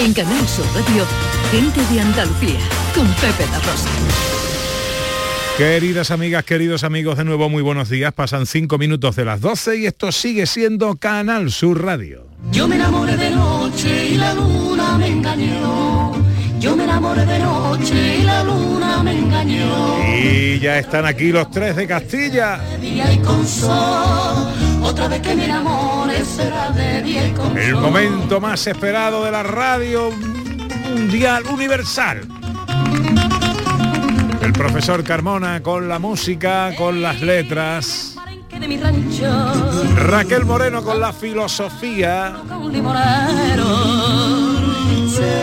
En Canal Sur Radio, gente de Andalucía, con Pepe La Rosa. Queridas amigas, queridos amigos, de nuevo muy buenos días. Pasan cinco minutos de las 12 y esto sigue siendo Canal Sur Radio. Yo me enamoré de noche y la luna me engañó. Yo me enamoré de noche y la luna me engañó. Y ya están aquí los tres de Castilla. De día y con sol. Otra vez que enamore será de con El momento más esperado de la radio mundial universal. El profesor Carmona con la música, con las letras. Mi. Raquel Moreno con la filosofía.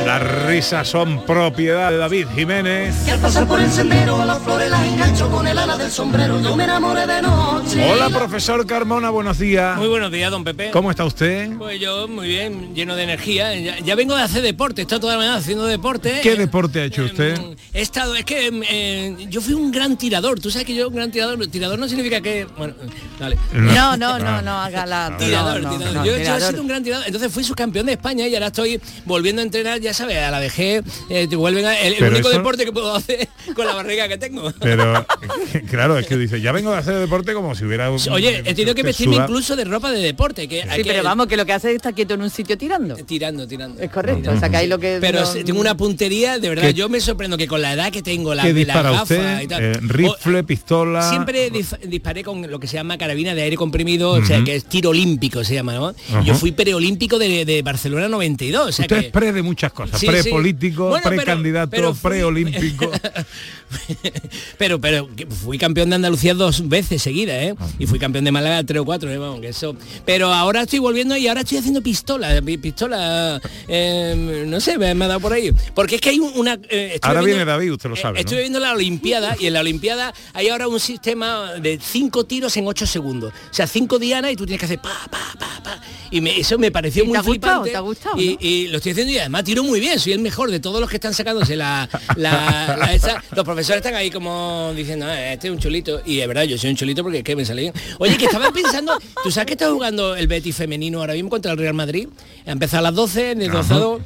Las risas son propiedad de David Jiménez. Que al pasar por el sendero a las flores las engancho con el ala del sombrero. Yo me enamoré de noche. Hola profesor Carmona, buenos días. Muy buenos días, don Pepe. ¿Cómo está usted? Pues yo muy bien, lleno de energía. Ya, ya vengo de hacer deporte, estado toda la mañana haciendo deporte. ¿Qué Eh, deporte ha hecho usted? He estado, es que eh, yo fui un gran tirador. Tú sabes que yo un gran tirador, tirador no significa que, bueno, dale. No, no, no, no, haga la... Tirador, no, no, tirador. no, yo, yo he sido un gran tirador. Entonces fui subcampeón de España y ahora estoy volviendo a entrenar, ya sabes, a la vejez. eh, te vuelven a- el, único eso- deporte que puedo hacer con la barriga que tengo. Pero claro, es que dice, ya vengo de hacer deporte como si hubiera un- Oye, he tenido que vestirme incluso de ropa de deporte. Que hay Sí, que- pero vamos, que lo que hace es estar quieto en un sitio tirando. Tirando, tirando. Es correcto, o sea, que ahí lo que... Pero no- tengo una puntería, de verdad, ¿Qué- yo me sorprendo que con la edad que tengo, la, ¿Qué las dispara gafas usted? y tal. Eh, rifle, pistola. Siempre disparé con lo que se llama carabina de aire comprimido, o sea, que es tiro olímpico se llama. Yo fui preolímpico de, de Barcelona 92, o sea Usted que... es pre de muchas cosas, Sí, pre-político, sí. Bueno, precandidato, preolímpico. pero pero fui campeón de Andalucía dos veces seguidas, ¿eh? Ah. Y fui campeón de Málaga tres o cuatro, ¿eh? Vamos, que eso. Pero ahora estoy volviendo y ahora estoy haciendo pistola, pi- pistola, eh, no sé, me, ha dado por ahí. Porque es que hay un- una. eh, Ahora viendo- viene David, usted lo eh, sabe, ¿no? Estuve viendo la Olimpiada y en la Olimpiada hay ahora un sistema de cinco tiros en ocho segundos. O sea, cinco dianas y tú tienes que hacer pa, pa, pa, pa. Y me- eso me pareció ¿Y te muy ha gustado? flipante. ¿Te ha gustado, y, no? y lo estoy haciendo y además tiro muy bien, soy el mejor de todos los que están sacándose la, la- la esa. Los profesores están ahí como diciendo, "Ah, este es un chulito. Y es verdad, yo soy un chulito porque es que me sale bien. Oye, que estaba pensando, ¿tú sabes que está jugando el Betis femenino ahora mismo contra el Real Madrid? Ha empezado a las 12, en el Ajá. 12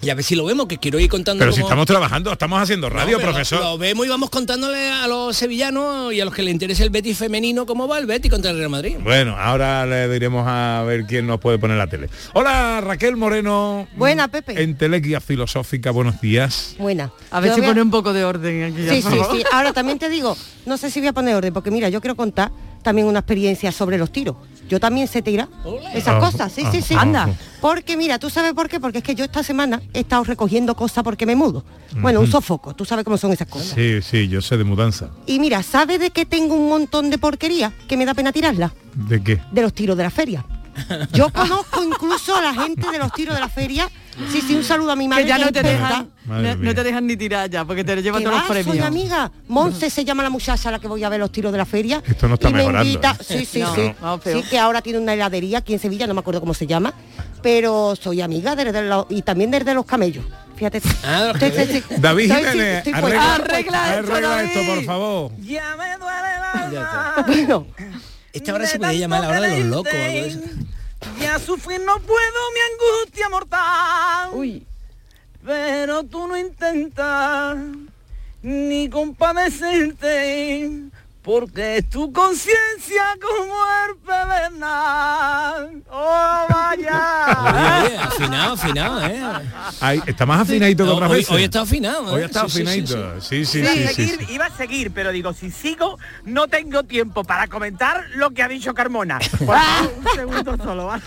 y a ver si lo vemos, que quiero ir contando Pero si estamos trabajando, estamos haciendo radio, no, profesor. Lo vemos y vamos contándole a los sevillanos y a los que le interese el Betis femenino cómo va el Betis contra el Real Madrid. Bueno, ahora le diremos a ver quién nos puede poner la tele. Hola, Raquel Moreno. Buena, Pepe. Entelequia filosófica, buenos días. Buena. A ver Yo si voy pone un poco de orden aquí. Sí, sí, sí. Ahora también te digo, no sé si voy a poner orden, porque mira, yo quiero contar también una experiencia sobre los tiros. Yo también sé tirar esas Ah, cosas, sí, sí, sí. ah, Anda. Porque mira, ¿tú sabes por qué? Porque es que yo esta semana he estado recogiendo cosas porque me mudo. Bueno, un sofoco, tú sabes cómo son esas cosas. Sí, sí, yo sé de mudanza. Y mira, ¿sabes de qué tengo un montón de porquería que me da pena tirarla? ¿De qué? De los tiros de la feria. Yo conozco incluso a la gente de los tiros de la feria. Sí, sí, un saludo a mi madre. Que ya no te dejan, no, te dejan ni tirar ya, porque te lo llevan todos va, los soy premios. amiga. Monse se llama la muchacha a la que voy a ver los tiros de la feria. Esto no está y me mejorando, invita- ¿eh? Sí, sí, No, sí. Sí, que ahora tiene una heladería aquí en Sevilla, no me acuerdo cómo se llama. Pero soy amiga desde los- y también desde los camellos. Fíjate. Ah, Sí, sí, sí. David Estoy- Jiménez, estoy arregla, esto, arregla esto, por favor. Ya me duele. Bueno, Esta hora se podía llamar la hora de los locos o algo de eso. quererte. Ya sufrir no puedo mi angustia mortal. Uy, Pero tú no intentas ni compadecerte. Porque es tu conciencia como el pedernal. ¡Oh, vaya! Oye, oye, afinado, afinado, ¿eh? Ay, está más afinadito que No, otras hoy, veces. hoy está afinado. ¿eh? Hoy está Sí, sí, sí, afinadito. Sí, sí, iba, sí, a sí, seguir, sí. iba a seguir, pero digo, si sigo, no tengo tiempo para comentar lo que ha dicho Carmona. Por favor, un segundo solo, ¿vale?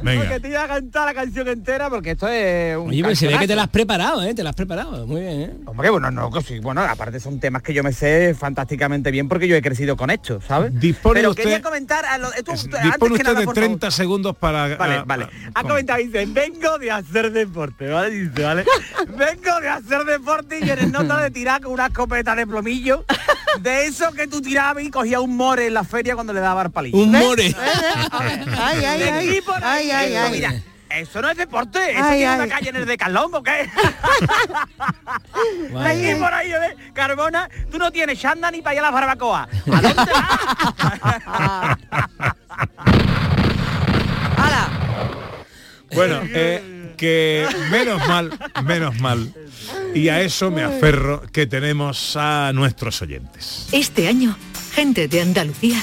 Venga. Porque te iba a cantar la canción entera porque esto es un Oye, pues se ve que te la has preparado, ¿eh? Te la has preparado. Muy bien, ¿eh? Hombre, bueno, no, que sí, bueno, aparte son temas que yo me sé fantásticamente bien porque yo he crecido con esto, ¿sabes? Dispone Pero usted- quería comentar a lo, esto, Es- antes Dispone que usted nada, de por 30 segundos para... Vale, ah, vale. Ha com- comentado, dice, vengo de hacer deporte, ¿vale? Dice, ¿vale? vengo de hacer deporte y vienes nota de tirar con una escopeta de plomillo. De eso que tú tirabas y cogías un more en la feria cuando le daba el palillo. Un more. ay, ay, ay. Ay, ay, ay. Mira, eso no es deporte, eso Ay, tiene ay. una calle en el de Calón, ¿o qué? Vale. Aquí por ahí, ¿eh? Carbona, tú no tienes chanda ni para ir a la barbacoa. ¿A dónde vas? ¡Hala! Bueno, eh, que menos mal, menos mal. Y a eso me aferro que tenemos a nuestros oyentes. Este año, gente de Andalucía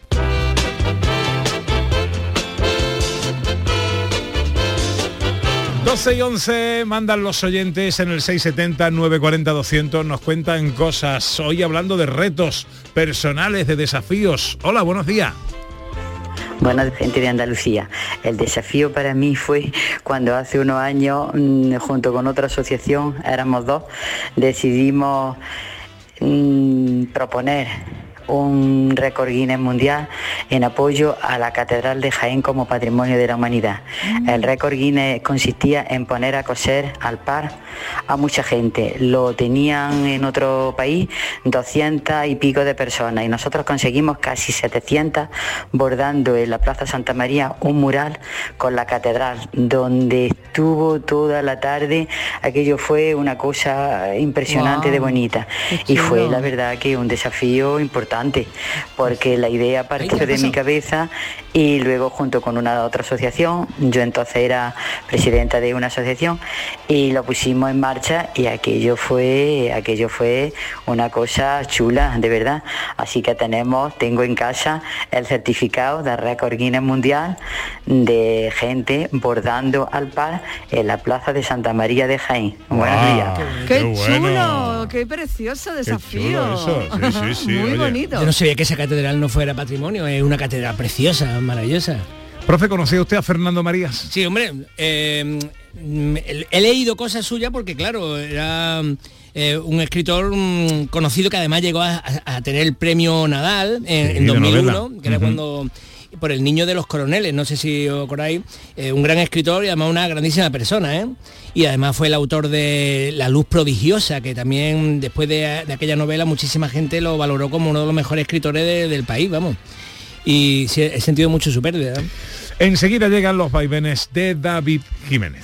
12 y 11 mandan los oyentes en el 670-940-200, nos cuentan cosas, hoy hablando de retos personales, de desafíos. Hola, buenos días. Bueno, gente de Andalucía, el desafío para mí fue cuando hace unos años, mm, junto con otra asociación, éramos dos, decidimos mm, proponer un récord Guinness mundial en apoyo a la Catedral de Jaén como Patrimonio de la Humanidad. El récord Guinness consistía en poner a coser al par a mucha gente. Lo tenían en otro país 200 y pico de personas y nosotros conseguimos casi 700 bordando en la Plaza Santa María un mural con la catedral donde estuvo toda la tarde. Aquello fue una cosa impresionante de bonita y fue la verdad que un desafío importante porque la idea partió de mi cabeza y luego junto con una otra asociación, yo entonces era presidenta de una asociación y lo pusimos en marcha y aquello fue aquello fue una cosa chula, de verdad. Así que tenemos, tengo en casa el certificado de récord Guinness mundial de gente bordando al par en la plaza de Santa María de Jaén. Buenos días. ¡Qué, chulo! ¡Qué precioso desafío! Muy bonito. Yo no sabía que esa catedral no fuera patrimonio, es una catedral preciosa, maravillosa. Profe, ¿conocía usted a Fernando Marías? Sí, hombre, eh, he leído cosas suyas porque, claro, era eh, un escritor mm, conocido que además llegó a, a- a tener el premio Nadal en, Sí, en de 2001, novela. que era cuando por el niño de los coroneles, no sé si os acordáis, eh, un gran escritor y además una grandísima persona, ¿eh? Y además fue el autor de La luz prodigiosa, que también después de, aquella novela muchísima gente lo valoró como uno de los mejores escritores de- del país, vamos. Y he sentido mucho su pérdida. Enseguida llegan los vaivenes de David Jiménez.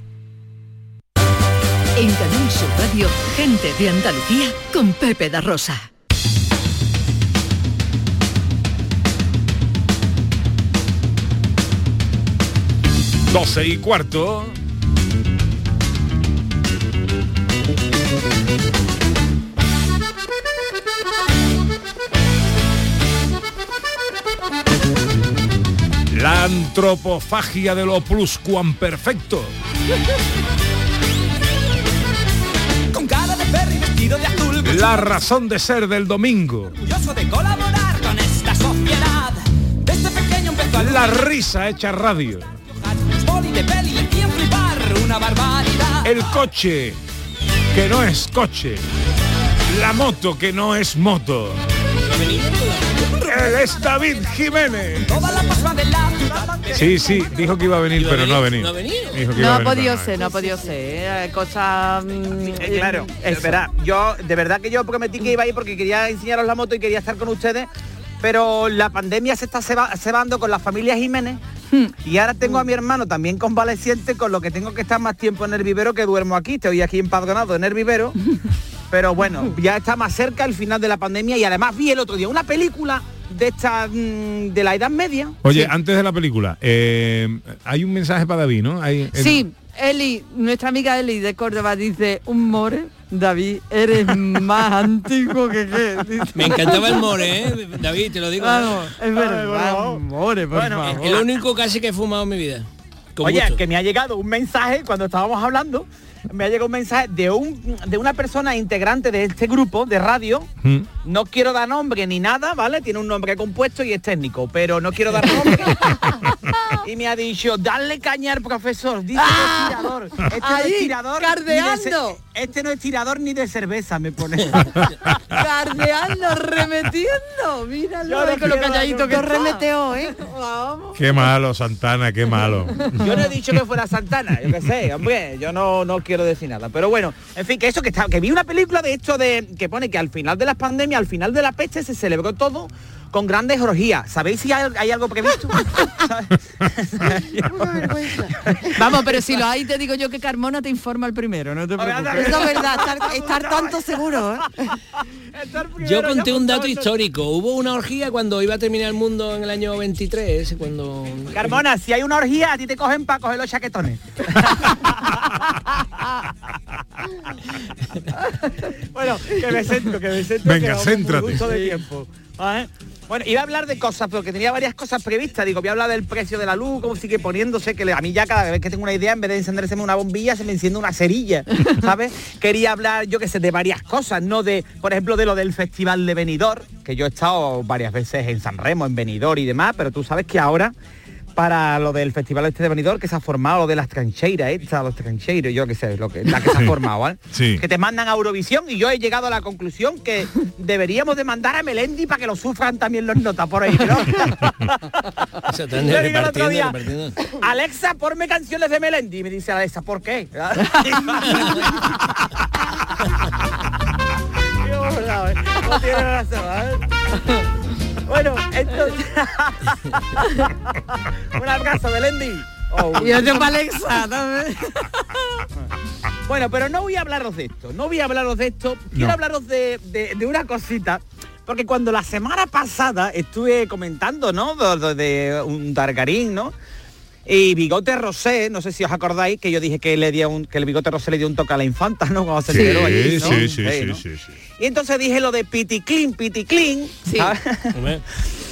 Sur Radio, gente de Andalucía con Pepe da Rosa. Doce y cuarto. La antropofagia de lo pluscuamperfecto. La razón de ser del domingo. Orgulloso de colaborar con esta sociedad. Desde pequeño empezó a La risa hecha radio. El coche que no es coche. La moto que no es moto. Él es David Jiménez. Sí, sí, dijo que iba a venir, pero no ha venido. ¿No ha venido? Dijo que No iba a ha venir, podido ser, no ha podido ser. eh, Cosa... mm, Eh, claro, eso. verá, yo de verdad que yo prometí que iba a ir porque quería enseñaros la moto y quería estar con ustedes, pero la pandemia se está ceba- cebando con la familia Jiménez y ahora tengo a mi hermano también convaleciente con lo que tengo que estar más tiempo en el vivero que duermo aquí, estoy aquí empadronado en el vivero. Pero bueno, ya está más cerca el final de la pandemia y además vi el otro día una película de esta mm, de la Edad Media. Oye, Sí. antes de la película, eh, hay un mensaje para David, ¿no? Hay, el- Sí, Eli, nuestra amiga Eli de Córdoba dice, un more, David, eres más antiguo que qué. Dice. Me encantaba el more, ¿eh? David, te lo digo. Vamos, es verdad, more, por Bueno, favor. Es lo único casi que he fumado en mi vida. Con Oye, gusto. que me ha llegado un mensaje cuando estábamos hablando, me ha llegado un mensaje de un de una persona integrante de este grupo de radio. Mm. No quiero dar nombre ni nada, ¿vale? Tiene un nombre compuesto y es técnico, pero no quiero dar nombre. y me ha dicho, dale caña al profesor, dice es tirador. Este ¡Ah! Ahí, cardeando. Este no es tirador ni de cerveza, me pone. Cardeando, remetiendo, míralo no con lo calladito que remeteos, ¿eh? Vamos. Qué malo, Santana, qué malo. Yo no he dicho que fuera Santana, yo qué sé, hombre, yo no, no quiero decir nada. Pero bueno, en fin, que eso que está, que vi una película de esto de que pone que al final de las pandemias, al final de la peste, se celebró todo con grandes orgías. ¿Sabéis si hay, hay algo previsto? Vamos, pero si lo hay, te digo yo que Carmona te informa el primero, no te preocupes. Eso es verdad, estar, estar tanto seguro, ¿eh? Yo conté un dato histórico. Hubo una orgía cuando iba a terminar el mundo en el año 23, cuando... Carmona, si hay una orgía, a ti te cogen para coger los chaquetones. bueno, que me siento, que me siento. Venga, que céntrate. de tiempo. ¿Vale? Bueno, iba a hablar de cosas, pero que tenía varias cosas previstas. Digo, voy a hablar del precio de la luz, cómo sigue poniéndose, que a mí ya cada vez que tengo una idea, en vez de encenderse una bombilla, se me enciende una cerilla, ¿sabes? Quería hablar, yo qué sé, de varias cosas, no de, por ejemplo, de lo del Festival de Benidorm, que yo he estado varias veces en San Remo, en Benidorm y demás, pero tú sabes que ahora para lo del festival este de Benidorm que se ha formado lo de las trancheiras estas los trancheiros yo qué sé lo que la que se ha formado ¿vale? Sí. que te mandan a Eurovisión y yo he llegado a la conclusión que deberíamos de mandar a Melendi para que lo sufran también los notas por ahí ¿no? Yo digo el otro día. Alexa ponme canciones de Melendi y me dice Alexa ¿por qué? ¿eh? no tiene razón ¿eh? Bueno entonces un abrazo Melendi Oh, Y otro para Alexa también. Bueno, pero no voy a hablaros de esto, no voy a hablaros de esto, quiero No. hablaros de, de- de una cosita, porque cuando la semana pasada estuve comentando, ¿no? De un Targarín, ¿no? Y Bigote Rosé, no sé si os acordáis que yo dije que le dio un, que el Bigote Rosé le dio un toque a la infanta, ¿no? Cuando se Sí, allí, ¿no? sí, sí, ¿no? sí, sí, sí. Y entonces dije lo de piticlin, piticlin. Sí.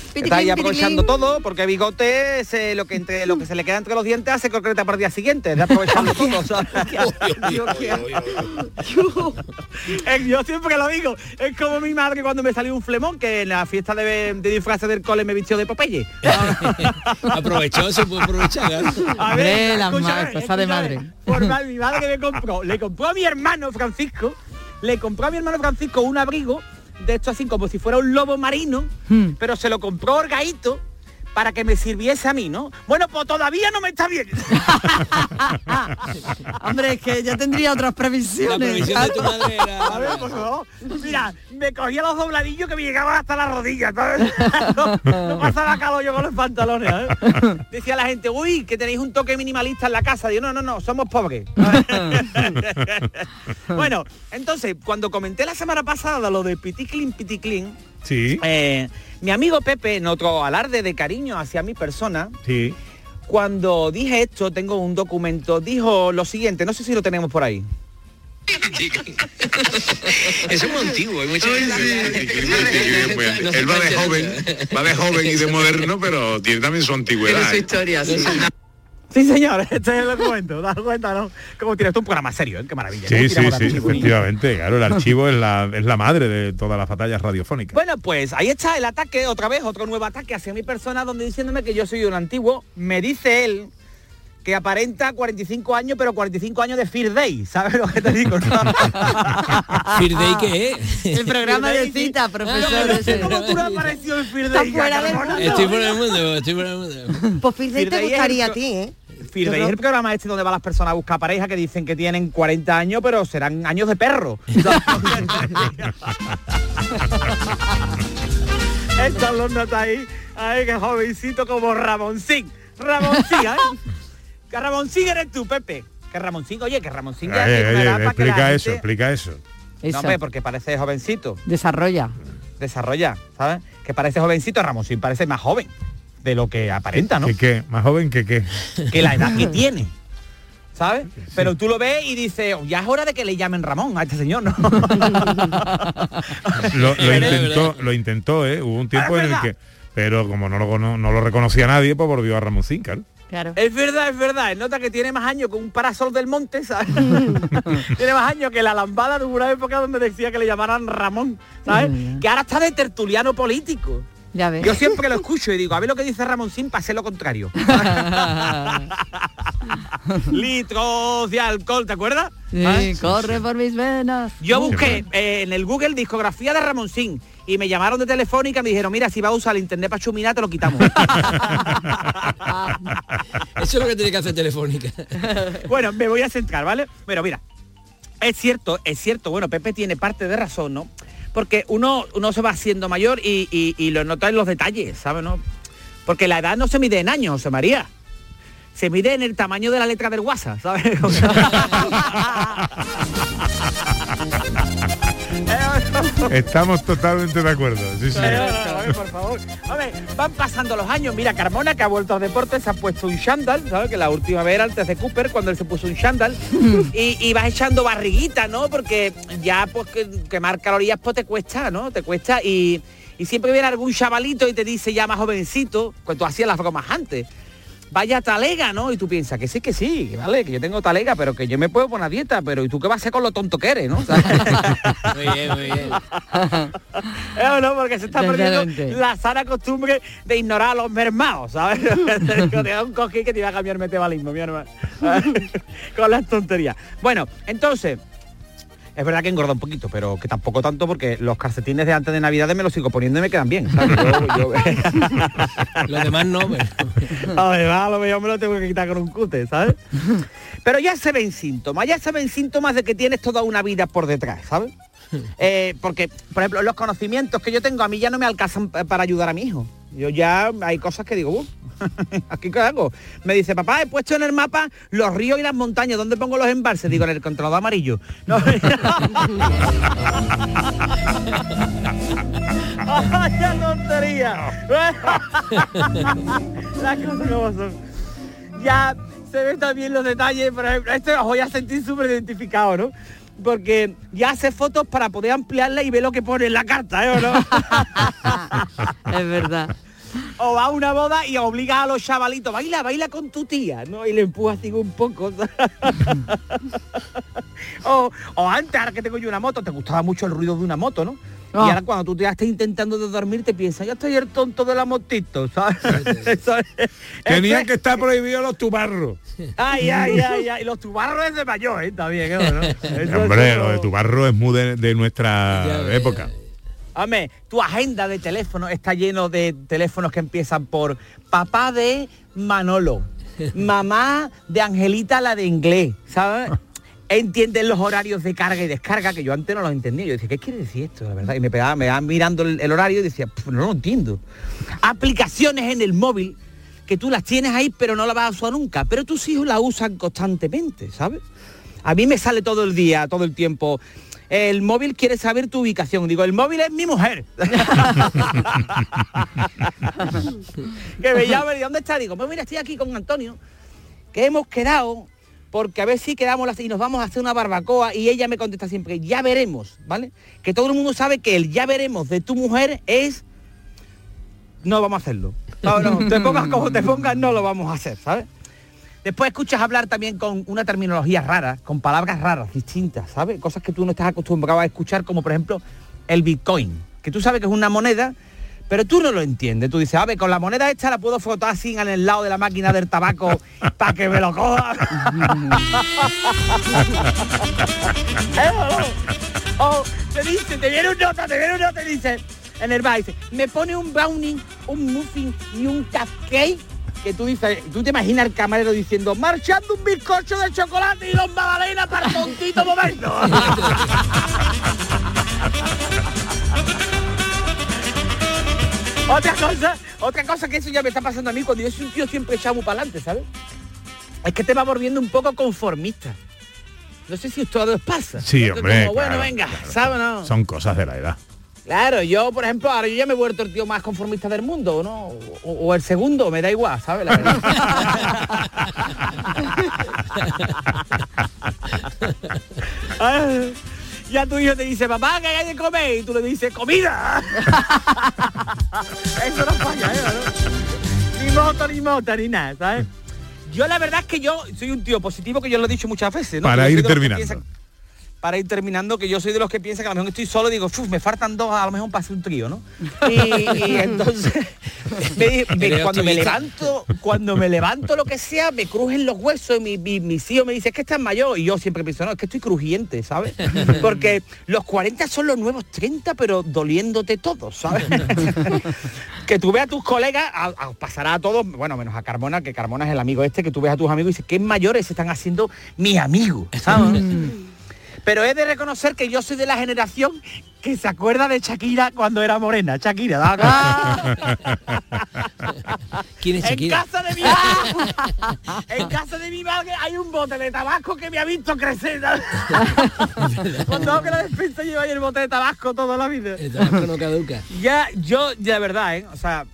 Está Piticlin, aprovechando todo, porque Bigote se, lo que entre lo que se le queda entre los dientes hace concreta para el día siguiente, de aprovechando todo. Eh, Yo siempre lo digo, es como mi madre cuando me salió un flemón que en la fiesta de, de disfraces del cole me vistió de Popeye. aprovechó, se puede aprovechar. claro. A escúchame, ma- cosas de madre. Por mal, mi madre me compró, le compró a mi hermano Francisco, le compró a mi hermano Francisco un abrigo de esto así como si fuera un lobo marino, Hmm. pero se lo compró orgaito para que me sirviese a mí, ¿no? Bueno, pues todavía no me está bien. Hombre, es que ya tendría otras La previsiones. previsión de tu madre era... A ver, por favor. Mira, me cogía los dobladillos que me llegaban hasta las rodillas. No, no pasaba calor yo con los pantalones, ¿eh? Decía la gente, uy, que tenéis un toque minimalista en la casa. Digo, no, no, no, somos pobres. bueno, entonces, cuando comenté la semana pasada lo de Piticlin, Piticlin, Sí, eh, mi amigo Pepe, en otro alarde de cariño hacia mi persona, sí. cuando dije esto, tengo un documento, dijo lo siguiente, no sé si lo tenemos por ahí. Eso es muy antiguo, hay muchas Pues, él va de joven, va de joven y de moderno, pero tiene también su antigüedad. historia, sí. Sí, señor, este es el documento, das cuenta, ¿no? Como tienes tú un programa serio, ¿eh? Qué maravilla. ¿Cómo Sí, sí, sí, efectivamente. Claro, el archivo es la, es la madre de todas las batallas radiofónicas. Bueno, pues ahí está el ataque, otra vez, otro nuevo ataque hacia mi persona, donde diciéndome que yo soy un antiguo. Me dice él que aparenta 45 años, pero 45 años de Fear Day, ¿sabes lo que te digo? no? Fear Day, ¿qué es? El programa de cita, profesor. no cómo tú no has aparecido en Fear Está Day. fuera del mundo. Estoy por el mundo, estoy por el mundo. Pues Fear Day Fear te Day gustaría el a ti, ¿eh? Es el programa este donde van las personas a buscar pareja que dicen que tienen 40 años, pero serán años de perro. Están los notas ahí. Ay, qué jovencito como Ramoncín. Ramoncín, ¿eh? Que Ramoncín eres tú, Pepe. Que Ramoncín, oye, que Ramoncín ya edad para que explica eso, gente- explica eso. Eso. No, hombre, porque parece jovencito. Desarrolla. Desarrolla, ¿sabes? Que parece jovencito, Ramoncín parece más joven de lo que aparenta, ¿no? ¿Qué qué? ¿Más joven que qué? que la edad que tiene. ¿Sabes? Pero tú lo ves y dices, "Oh, ya es hora de que le llamen Ramón a este señor, ¿no? Lo, intentó, lo intentó, ¿eh? Hubo un tiempo en el que... Pero como no lo, cono- no lo reconocía nadie, pues volvió a Ramoncín, claro. Claro. Es verdad, es verdad. Nota que tiene más años que un parasol del monte, ¿sabes? tiene más años que la lambada de una época donde decía que le llamaran Ramón, ¿sabes? Que ahora está de tertuliano político. Ya ves. Yo siempre lo escucho y digo, a ver lo que dice Ramón Sin para hacer lo contrario. Litros de alcohol, ¿te acuerdas? Sí, ¿Sabes? corre por mis venas. Yo busqué eh, en el Google discografía de Ramoncín y me llamaron de Telefónica y me dijeron, mira, si vas a usar el internet para chuminar, te lo quitamos. Eso es lo que tiene que hacer Telefónica. bueno, me voy a centrar, ¿vale? Bueno, mira, es cierto, es cierto, bueno, Pepe tiene parte de razón, ¿no? Porque uno, uno se va haciendo mayor y, y- y lo nota en los detalles, ¿sabes? no? Porque la edad no se mide en años, María. Se mide en el tamaño de la letra del WhatsApp, ¿sabes? Estamos totalmente de acuerdo. Sí, sí. Pero, a ver, por favor. A ver, van pasando los años. Mira, Carmona, que ha vuelto al deporte, se ha puesto un chándal, ¿sabes? Que la última vez era antes de Cooper, cuando él se puso un chándal. y, y vas echando barriguita, ¿no? Porque ya, pues, que, quemar calorías, pues, te cuesta, ¿no? Te cuesta. Y, y siempre viene algún chavalito y te dice ya más jovencito, pues tú hacías las bromas antes. Vaya talega, ¿no? Y tú piensas que sí, que sí, que vale, que yo tengo talega, pero que yo me puedo poner a dieta, pero ¿y tú qué vas a hacer con lo tonto que eres, no? Muy bien, muy bien. Eh, porque se está perdiendo la sana costumbre de ignorar a los mermados, ¿sabes? te da un cojín que te iba a cambiar metabalismo, mi hermano. Con las tonterías. Bueno, entonces, es verdad que engorda un poquito, pero que tampoco tanto porque los calcetines de antes de Navidad me los sigo poniendo y me quedan bien. ¿sabes? Yo- yo- Los demás no, pero... Además, a lo mejor me lo tengo que quitar con un cute, ¿sabes? Pero ya se ven síntomas, ya se ven síntomas de que tienes toda una vida por detrás, ¿sabes? Eh, porque, por ejemplo, los conocimientos que yo tengo a mí ya no me alcanzan pa- para ayudar a mi hijo. Yo ya hay cosas que digo, "Uh, ¿aquí qué hago? Me dice, papá, he puesto en el mapa los ríos y las montañas, ¿dónde pongo los embalses? Digo, en el controlador amarillo. No. ¡Vaya tontería! Las cosas como son. Ya se ven también los detalles, por ejemplo, esto os voy a sentir súper identificado, ¿no? Porque ya hace fotos para poder ampliarla y ver lo que pone en la carta, ¿eh? ¿O no? Es verdad. o va a una boda y obliga a los chavalitos, baila, baila con tu tía, ¿no? Y le empuja así un poco. o, o antes, ahora que tengo yo una moto, te gustaba mucho el ruido de una moto, ¿no? Ah. Y ahora cuando tú te estás intentando de dormir, te piensas, yo estoy el tonto de la motito, ¿sabes? Tenían que estar prohibidos los tubarros. Ay, ay, ay, ay. Los tubarros es de mayor, ¿eh? También, ¿eh? ¿no? Eso Hombre, lo de tubarro es muy de, de nuestra Ya época. Hombre, tu agenda de teléfono está lleno de teléfonos que empiezan por papá de Manolo, mamá de Angelita la de inglés, ¿sabes? Entienden los horarios de carga y descarga que yo antes no los entendía. Yo decía, ¿qué quiere decir esto? La verdad, y me pegaba, me iba mirando el, horario y decía, "Pf, no lo entiendo. Aplicaciones en el móvil que tú las tienes ahí pero no las vas a usar nunca, pero tus hijos la usan constantemente, ¿sabes? A mí me sale todo el día, todo el tiempo. El móvil quiere saber tu ubicación. Digo, el móvil es mi mujer. que me llama y ¿dónde está? Digo, pues mira, estoy aquí con Antonio, que hemos quedado, porque a ver si quedamos las- y nos vamos a hacer una barbacoa y ella me contesta siempre, ya veremos, ¿vale? Que todo el mundo sabe que el ya veremos de tu mujer es no vamos a hacerlo. No, no, te pongas como te pongas, no lo vamos a hacer, ¿sabes? Después escuchas hablar también con una terminología rara, con palabras raras, distintas, ¿sabes? Cosas que tú no estás acostumbrado a escuchar, como por ejemplo el Bitcoin, que tú sabes que es una moneda, pero tú no lo entiendes. Tú dices, a ver, con la moneda esta la puedo frotar así en el lado de la máquina del tabaco para que me lo coja. ¿Eh o no? O te dice, te viene un nota, te viene un nota y dice, en el bar, dice, me pone un brownie, un muffin y un cupcake. Que tú dices, tú te imaginas al camarero diciendo, marchando un bizcocho de chocolate y dos magdalenas para el tontito momento. Otra cosa, otra cosa que eso ya me está pasando a mí cuando yo soy un tío siempre muy para adelante, ¿sabes? Es que te va volviendo un poco conformista. No sé si esto os pasa. Sí, hombre, como, bueno, venga, claro. ¿sabes no? Son cosas de la edad. Claro, yo, por ejemplo, ahora yo ya me he vuelto el tío más conformista del mundo, ¿no? O, o el segundo, me da igual, ¿sabes? La verdad. Ah, ya tu hijo te dice, papá, ¿qué hay de comer? Y tú le dices, ¡comida! Eso no falla, ¿eh? ¿no? Ni moto, ni moto, ni nada, ¿sabes? Yo la verdad es que yo soy un tío positivo que yo lo he dicho muchas veces, ¿no? Para Yo ir que terminando. Para ir terminando, que yo soy de los que piensan que a lo mejor estoy solo, digo, "Uf, me faltan dos, a lo mejor para hacer un trío, ¿no? Y, y entonces, me- me- Eres cuando me levanto, cuando me levanto lo que sea, me crujen los huesos y mi, mi, mi tío me dice, es que estás mayor. Y yo siempre pienso, no, es que estoy crujiente, ¿sabes? Porque los 40 son los nuevos 30, pero doliéndote todo, ¿sabes? que tú veas a tus colegas, a- a- pasará a todos, bueno, menos a Carmona, que Carmona es el amigo este, que tú ves a tus amigos y dices, qué mayores se están haciendo mis amigos, ¿sabes? Pero he de reconocer que yo soy de la generación que se acuerda de Shakira cuando era morena. Shakira. ¿Quién es Shakira? En casa de mi en casa de mi madre hay un bote de tabaco que me ha visto crecer. Cuando hago que la despensa lleva ahí el bote de tabaco toda la vida. El tabaco no caduca. Ya, yo, ya de verdad, ¿eh? O sea,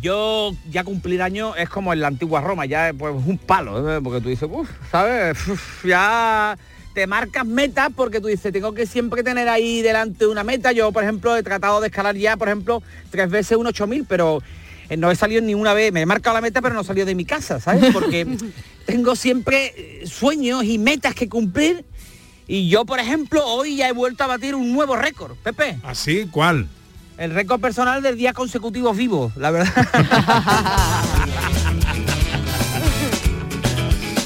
yo ya cumplir años es como en la antigua Roma, ya pues un palo, ¿eh? porque tú dices, uff, ¿sabes? Uf, ya te marcas metas porque tú dices, tengo que siempre tener ahí delante una meta. Yo, por ejemplo, he tratado de escalar ya, por ejemplo, tres veces un 8000, pero eh, no he salido ni una vez, me he marcado la meta, pero no he salido de mi casa, ¿sabes? Porque tengo siempre eh, sueños y metas que cumplir. Y yo, por ejemplo, hoy ya he vuelto a batir un nuevo récord, Pepe. ¿Así? ¿Cuál? El récord personal del día consecutivos vivos, la verdad.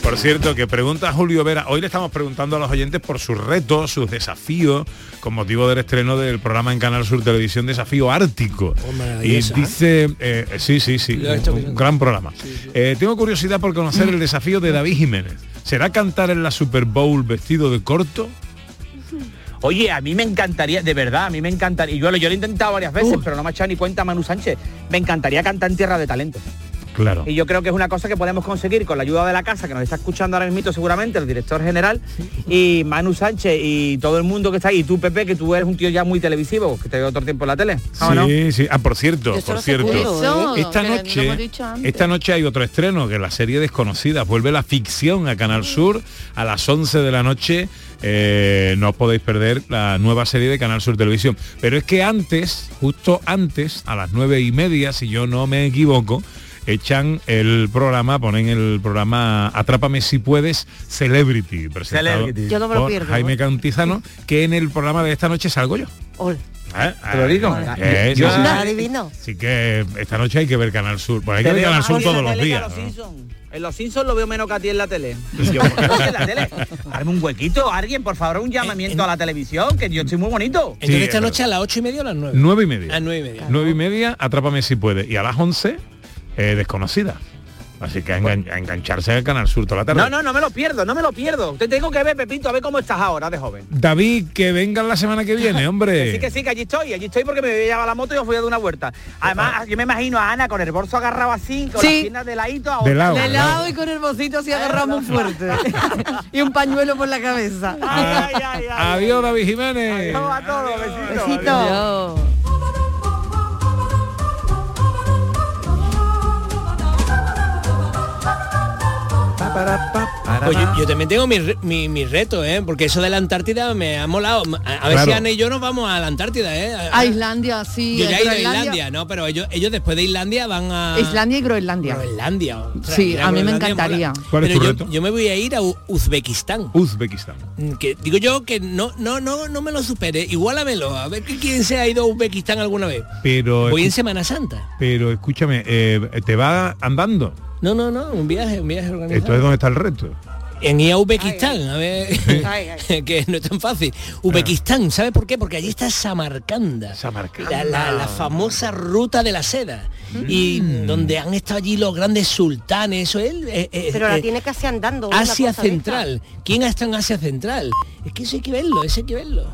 Por cierto, que pregunta Julio Vera, hoy le estamos preguntando a los oyentes por sus retos, sus desafíos, con motivo del estreno del programa en Canal Sur Televisión Desafío Ártico. y dice, eh, sí, sí, sí, he un, bien. gran programa. Eh, tengo curiosidad por conocer el desafío de David Jiménez. ¿Será cantar en la Super Bowl vestido de corto? Oye, a mí me encantaría, de verdad, a mí me encantaría, y yo, lo- yo lo he intentado varias veces, pero no me ha echado ni cuenta Manu Sánchez. Me encantaría cantar en Tierra de Talento. Claro. Y yo creo que es una cosa que podemos conseguir con la ayuda de la casa, que nos está escuchando ahora mismo seguramente, el director general, y Manu Sánchez y todo el mundo que está ahí, y tú, Pepe, que tú eres un tío ya muy televisivo, que te veo todo el tiempo en la tele. Sí, sí. Ah, por cierto, por cierto. seguro, ¿eh? Esta noche, esta noche hay otro estreno, que es la serie Desconocida. Vuelve la ficción a Canal Sur a las 11 de la noche. Eh, no os podéis perder la nueva serie de Canal Sur Televisión. Pero es que antes, justo antes, a las nueve y media, si yo no me equivoco, echan el programa, ponen el programa Atrápame si puedes, Celebrity, presentado Celebrity. Yo no me lo por pierdo, Jaime Cantizano, que en el programa de esta noche salgo yo. Ole. ¿Eh? Te lo digo. Eh, Yo- sí, sí. Adivino. Así que esta noche hay que ver Canal Sur. Pues hay que ver Canal Sur todos los días. En los Simpsons lo veo menos que a ti en la tele. Y yo, ¿por qué no en la tele? Hazme un huequito, alguien, por favor, un llamamiento a la televisión, que yo estoy muy bonito. Entonces esta noche a las ocho y media o a las nueve. Nueve y media. A nueve y media. Nueve y media, Atrápame si puede. Y a las 11, eh, Desconocida. Así que a, engan- a engancharse al Canal Sur toda la tarde. No, no, no me lo pierdo, no me lo pierdo. Te tengo que ver, Pepito, a ver cómo estás ahora de joven. David, que vengan la semana que viene, hombre. Sí, que sí, que allí estoy, allí estoy porque me voy a llevar la moto y os voy a dar una vuelta. Además, yo me imagino a Ana con el bolso agarrado así, con Sí. las piernas de ladito. a De lado, De lado. y con el bocito así agarrado muy fuerte. y un pañuelo por la cabeza. Ay, ay, ay. Adiós, David Jiménez. Adiós a todos, besitos. Besito. Adiós. Pues yo, yo también tengo mis re- mi, mi retos, ¿eh? Porque eso de la Antártida me ha molado. A, a ver Claro. si Ana y yo nos vamos a la Antártida, ¿eh? A- A Islandia, sí. yo ya he ido a. Islandia, ¿no? Pero ellos, ellos después de Islandia van a... Islandia y Groenlandia. Groenlandia. ostras, Sí, ir a mí me encantaría. mola. ¿Cuál es Pero tu yo, reto? yo me voy a ir a U- Uzbekistán. Uzbekistán. Mm, Que digo yo que no, no, no, no me lo supere. Igualamelo. A ver que quién se ha ido a Uzbekistán alguna vez. Pero, Voy en Semana Santa. pero escúchame, eh, ¿te va andando? No, no, no, un viaje, un viaje organizado. Entonces, ¿dónde está el reto? En ir a Uzbekistán, a ver, Ay, que no es tan fácil. Uzbekistán, ¿sabe por qué? Porque allí está Samarcanda. Samarcanda. La, la- la famosa ruta de la seda. Y Mm. donde han estado allí los grandes sultanes, eso es... eh, eh, Pero la eh, tiene casi andando. Asia. Central. ¿Quién ha estado en Asia Central? Es que eso hay que verlo, eso hay que verlo.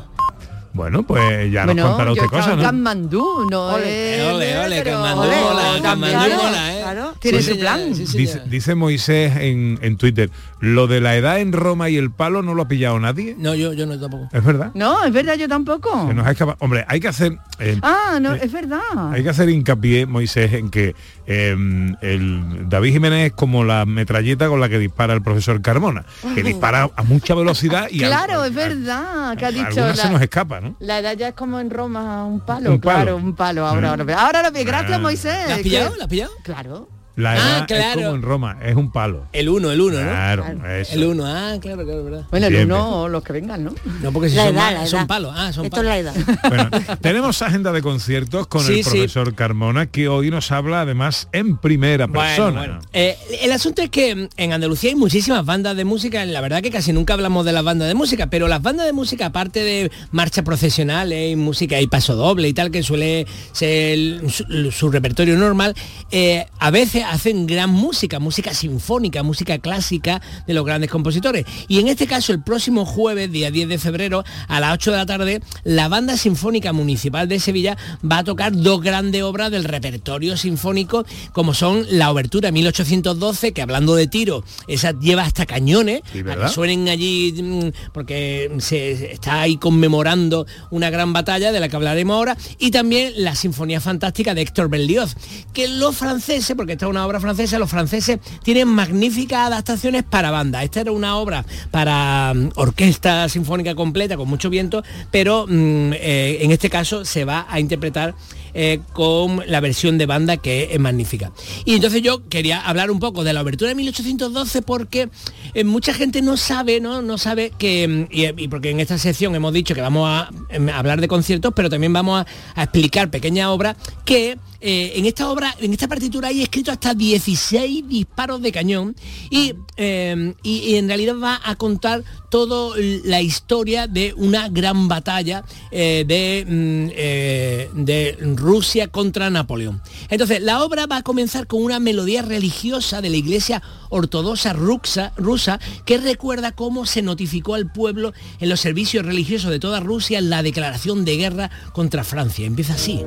Bueno, pues ya nos Bueno, contará yo usted cosas, ¿no? Katmandú, no Ole, ole, ole, Ole, mola, Katmandú claro, mola, ¿eh? claro, Tiene Sí, su plan. sí, sí, Dice, Moisés en, en Twitter, lo de la edad en Roma y el palo no lo ha pillado nadie. No, yo, yo no tampoco. Es verdad. No, es verdad, yo tampoco. Se nos ha escapado. Hombre, hay que hacer. eh, Ah, no, eh, es verdad. Hay que hacer hincapié, Moisés, en que eh, el David Jiménez es como la metralleta con la que dispara el profesor Carmona, que dispara a mucha velocidad y claro, al- es verdad, que ha dicho se nos escapa, ¿no? la edad ya es como en Roma, un palo, Un palo. claro, un palo. Ahora, Mm. ahora, ahora lo vi. Gracias, Ah. Moisés. ¿La has pillado? ¿La has pillado? Claro. La Ah, edad es claro. como en Roma, es un palo. El 1, el 1, ¿no? Claro, eso. El 1, ah, claro, claro, verdad. Bueno, el Bien, uno o los que vengan, ¿no? No, porque si La son, edad, son edad. palos. Ah, son Esto es palos. la edad. Bueno, tenemos agenda de conciertos con Sí, el sí. profesor Carmona, que hoy nos habla además en primera Bueno, persona. bueno. Eh, el asunto es que en Andalucía hay muchísimas bandas de música, la verdad que casi nunca hablamos de las bandas de música, pero las bandas de música, aparte de marchas profesionales y música y paso doble y tal, que suele ser el- su, su repertorio normal, eh, a veces hacen gran música, música sinfónica, música clásica de los grandes compositores. Y en este caso, el próximo jueves, día 10 de febrero, a las 8 de la tarde, la Banda Sinfónica Municipal de Sevilla va a tocar dos grandes obras del repertorio sinfónico, como son la Obertura 1812, que hablando de tiro, esa lleva hasta cañones, Sí, suenen allí, mm, porque se está ahí conmemorando una gran batalla de la que hablaremos ahora, y también la Sinfonía Fantástica de Héctor Berlioz, que los franceses, porque esta es una obra francesa, los franceses tienen magníficas adaptaciones para banda. Esta era una obra para mm, orquesta sinfónica completa, con mucho viento, pero mm, eh, en este caso se va a interpretar eh, con la versión de banda que es magnífica. Y entonces yo quería hablar un poco de la obertura de 1812 porque eh, mucha gente no sabe, ¿no? No sabe que, mm, y, porque en esta sección hemos dicho que vamos a hablar de conciertos, pero también vamos a, a explicar pequeñas obras que eh, en esta obra, en esta partitura hay escrito hasta 16 disparos de cañón y, eh, y- y en realidad va a contar toda la historia de una gran batalla eh, de, mm, de Rusia contra Napoleón. Entonces, la obra va a comenzar con una melodía religiosa de la iglesia ortodoxa rusa, rusa que recuerda cómo se notificó al pueblo en los servicios religiosos de toda Rusia la declaración de guerra contra Francia. Empieza así.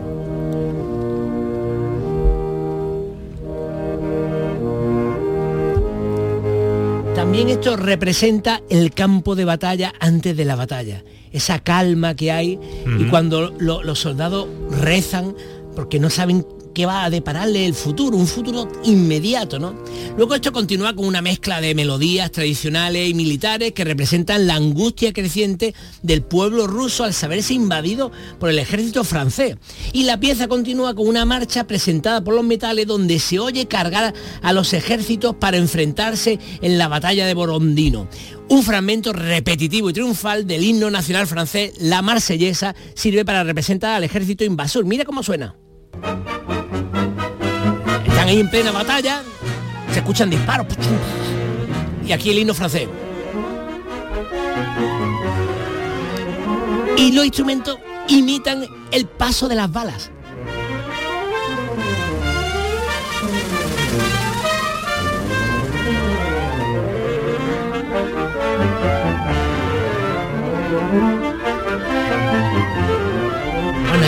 También esto representa el campo de batalla antes de la batalla, esa calma que hay y cuando lo- los soldados rezan porque no saben qué va a depararle el futuro, un futuro inmediato, ¿no? Luego esto continúa con una mezcla de melodías tradicionales y militares que representan la angustia creciente del pueblo ruso al saberse invadido por el ejército francés. Y la pieza continúa con una marcha presentada por los metales donde se oye cargar a los ejércitos para enfrentarse en la batalla de Borondino. Un fragmento repetitivo y triunfal del himno nacional francés, la marsellesa, sirve para representar al ejército invasor. Mira cómo suena. Están ahí en plena batalla, se escuchan disparos. Y aquí el himno francés. Y los instrumentos imitan el paso de las balas.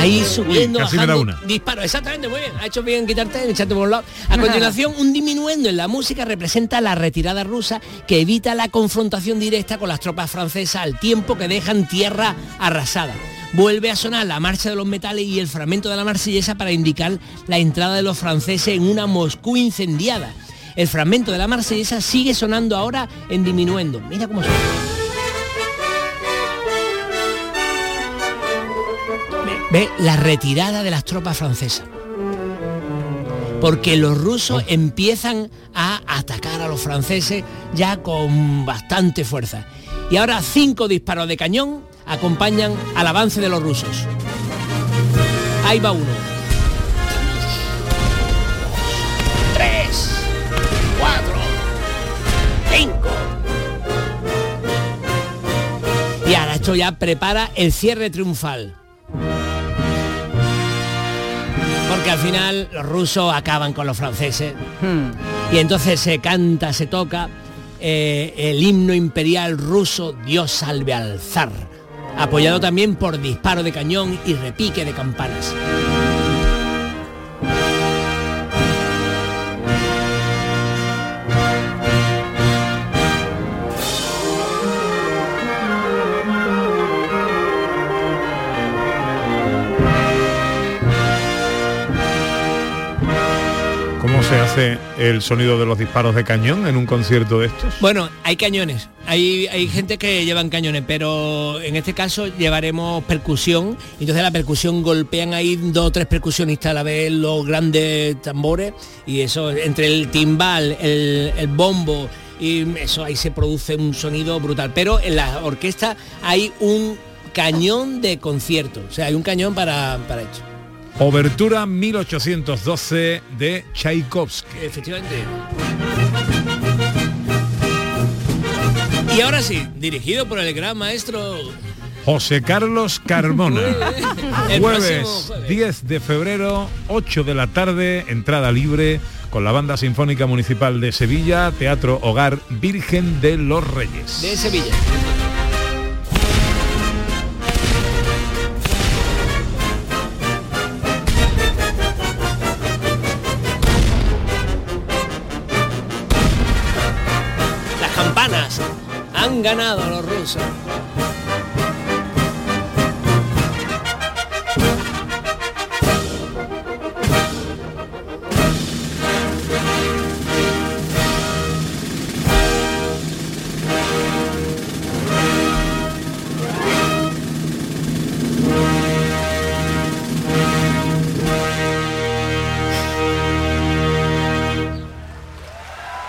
Ahí subiendo, casi bajando, una. disparo, exactamente, muy bien, ha hecho bien quitarte, echarte por un lado. A continuación, un diminuendo en la música representa la retirada rusa que evita la confrontación directa con las tropas francesas al tiempo que dejan tierra arrasada. Vuelve a sonar la marcha de los metales y el fragmento de la marsellesa para indicar la entrada de los franceses en una Moscú incendiada. El fragmento de la marsellesa sigue sonando ahora en diminuendo. Mira cómo suena. Ve la retirada de las tropas francesas. Porque los rusos empiezan a atacar a los franceses ya con bastante fuerza. Y ahora cinco disparos de cañón acompañan al avance de los rusos. Ahí va uno. Tres. Cuatro. Cinco. Y ahora esto ya prepara el cierre triunfal. Porque al final los rusos acaban con los franceses. Y entonces se canta, se toca eh, el himno imperial ruso, Dios salve al zar. apoyado también por disparo de cañón y repique de campanas. ¿Cómo se hace el sonido de los disparos de cañón en un concierto de estos? Bueno, hay cañones, hay, hay gente que llevan cañones, pero en este caso llevaremos percusión, entonces la percusión golpean ahí dos o tres percusionistas a la vez los grandes tambores y eso, entre el timbal, el, el bombo y eso ahí se produce un sonido brutal. Pero en la orquesta hay un cañón de concierto, o sea, hay un cañón para, para hecho. Obertura 1812 de Tchaikovsky. Efectivamente. Y ahora sí, dirigido por el gran maestro José Carlos Carmona. El jueves próximo jueves. 10 de febrero, 8 de la tarde, entrada libre con la Banda Sinfónica Municipal de Sevilla, Teatro Hogar Virgen de los Reyes. de Sevilla. Ganado los rusos.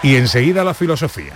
Y enseguida la filosofía.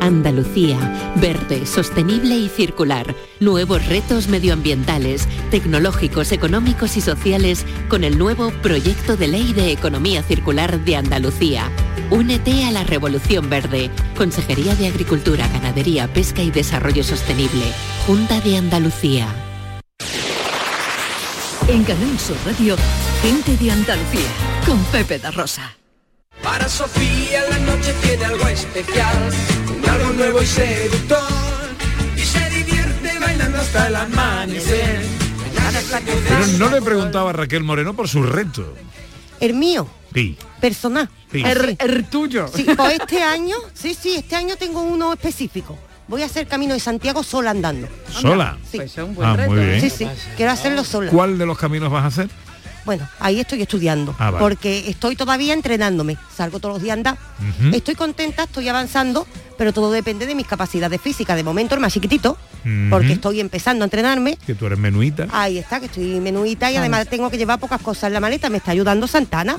Andalucía, verde, sostenible y circular. Nuevos retos medioambientales, tecnológicos, económicos y sociales con el nuevo Proyecto de Ley de Economía Circular de Andalucía. Únete a la Revolución Verde. Consejería de Agricultura, Ganadería, Pesca y Desarrollo Sostenible. Junta de Andalucía. En Canal Sur Radio, gente de Andalucía, con Pepe da Rosa. Para Sofía la noche tiene algo especial, algo nuevo y seductor. Y se divierte bailando hasta el amanecer. Pero no le preguntaba a Raquel Moreno por su reto. El mío, Sí. personal. Sí. El tuyo. Sí, pues este año, sí, sí, este año tengo uno específico. Voy a hacer Camino de Santiago sola andando. ¿Sola? Sí. Pues Ah, muy bien. Sí, sí, quiero hacerlo sola. ¿Cuál de los caminos vas a hacer? Bueno, ahí estoy estudiando, Ah, vale. porque estoy todavía entrenándome. Salgo todos los días a andar. Estoy contenta, estoy avanzando, pero todo depende de mis capacidades físicas. De momento el más chiquitito, porque estoy empezando a entrenarme. Que tú eres menuita. Ahí está, que estoy menuita y además tengo que llevar pocas cosas en la maleta. Me está ayudando Santana.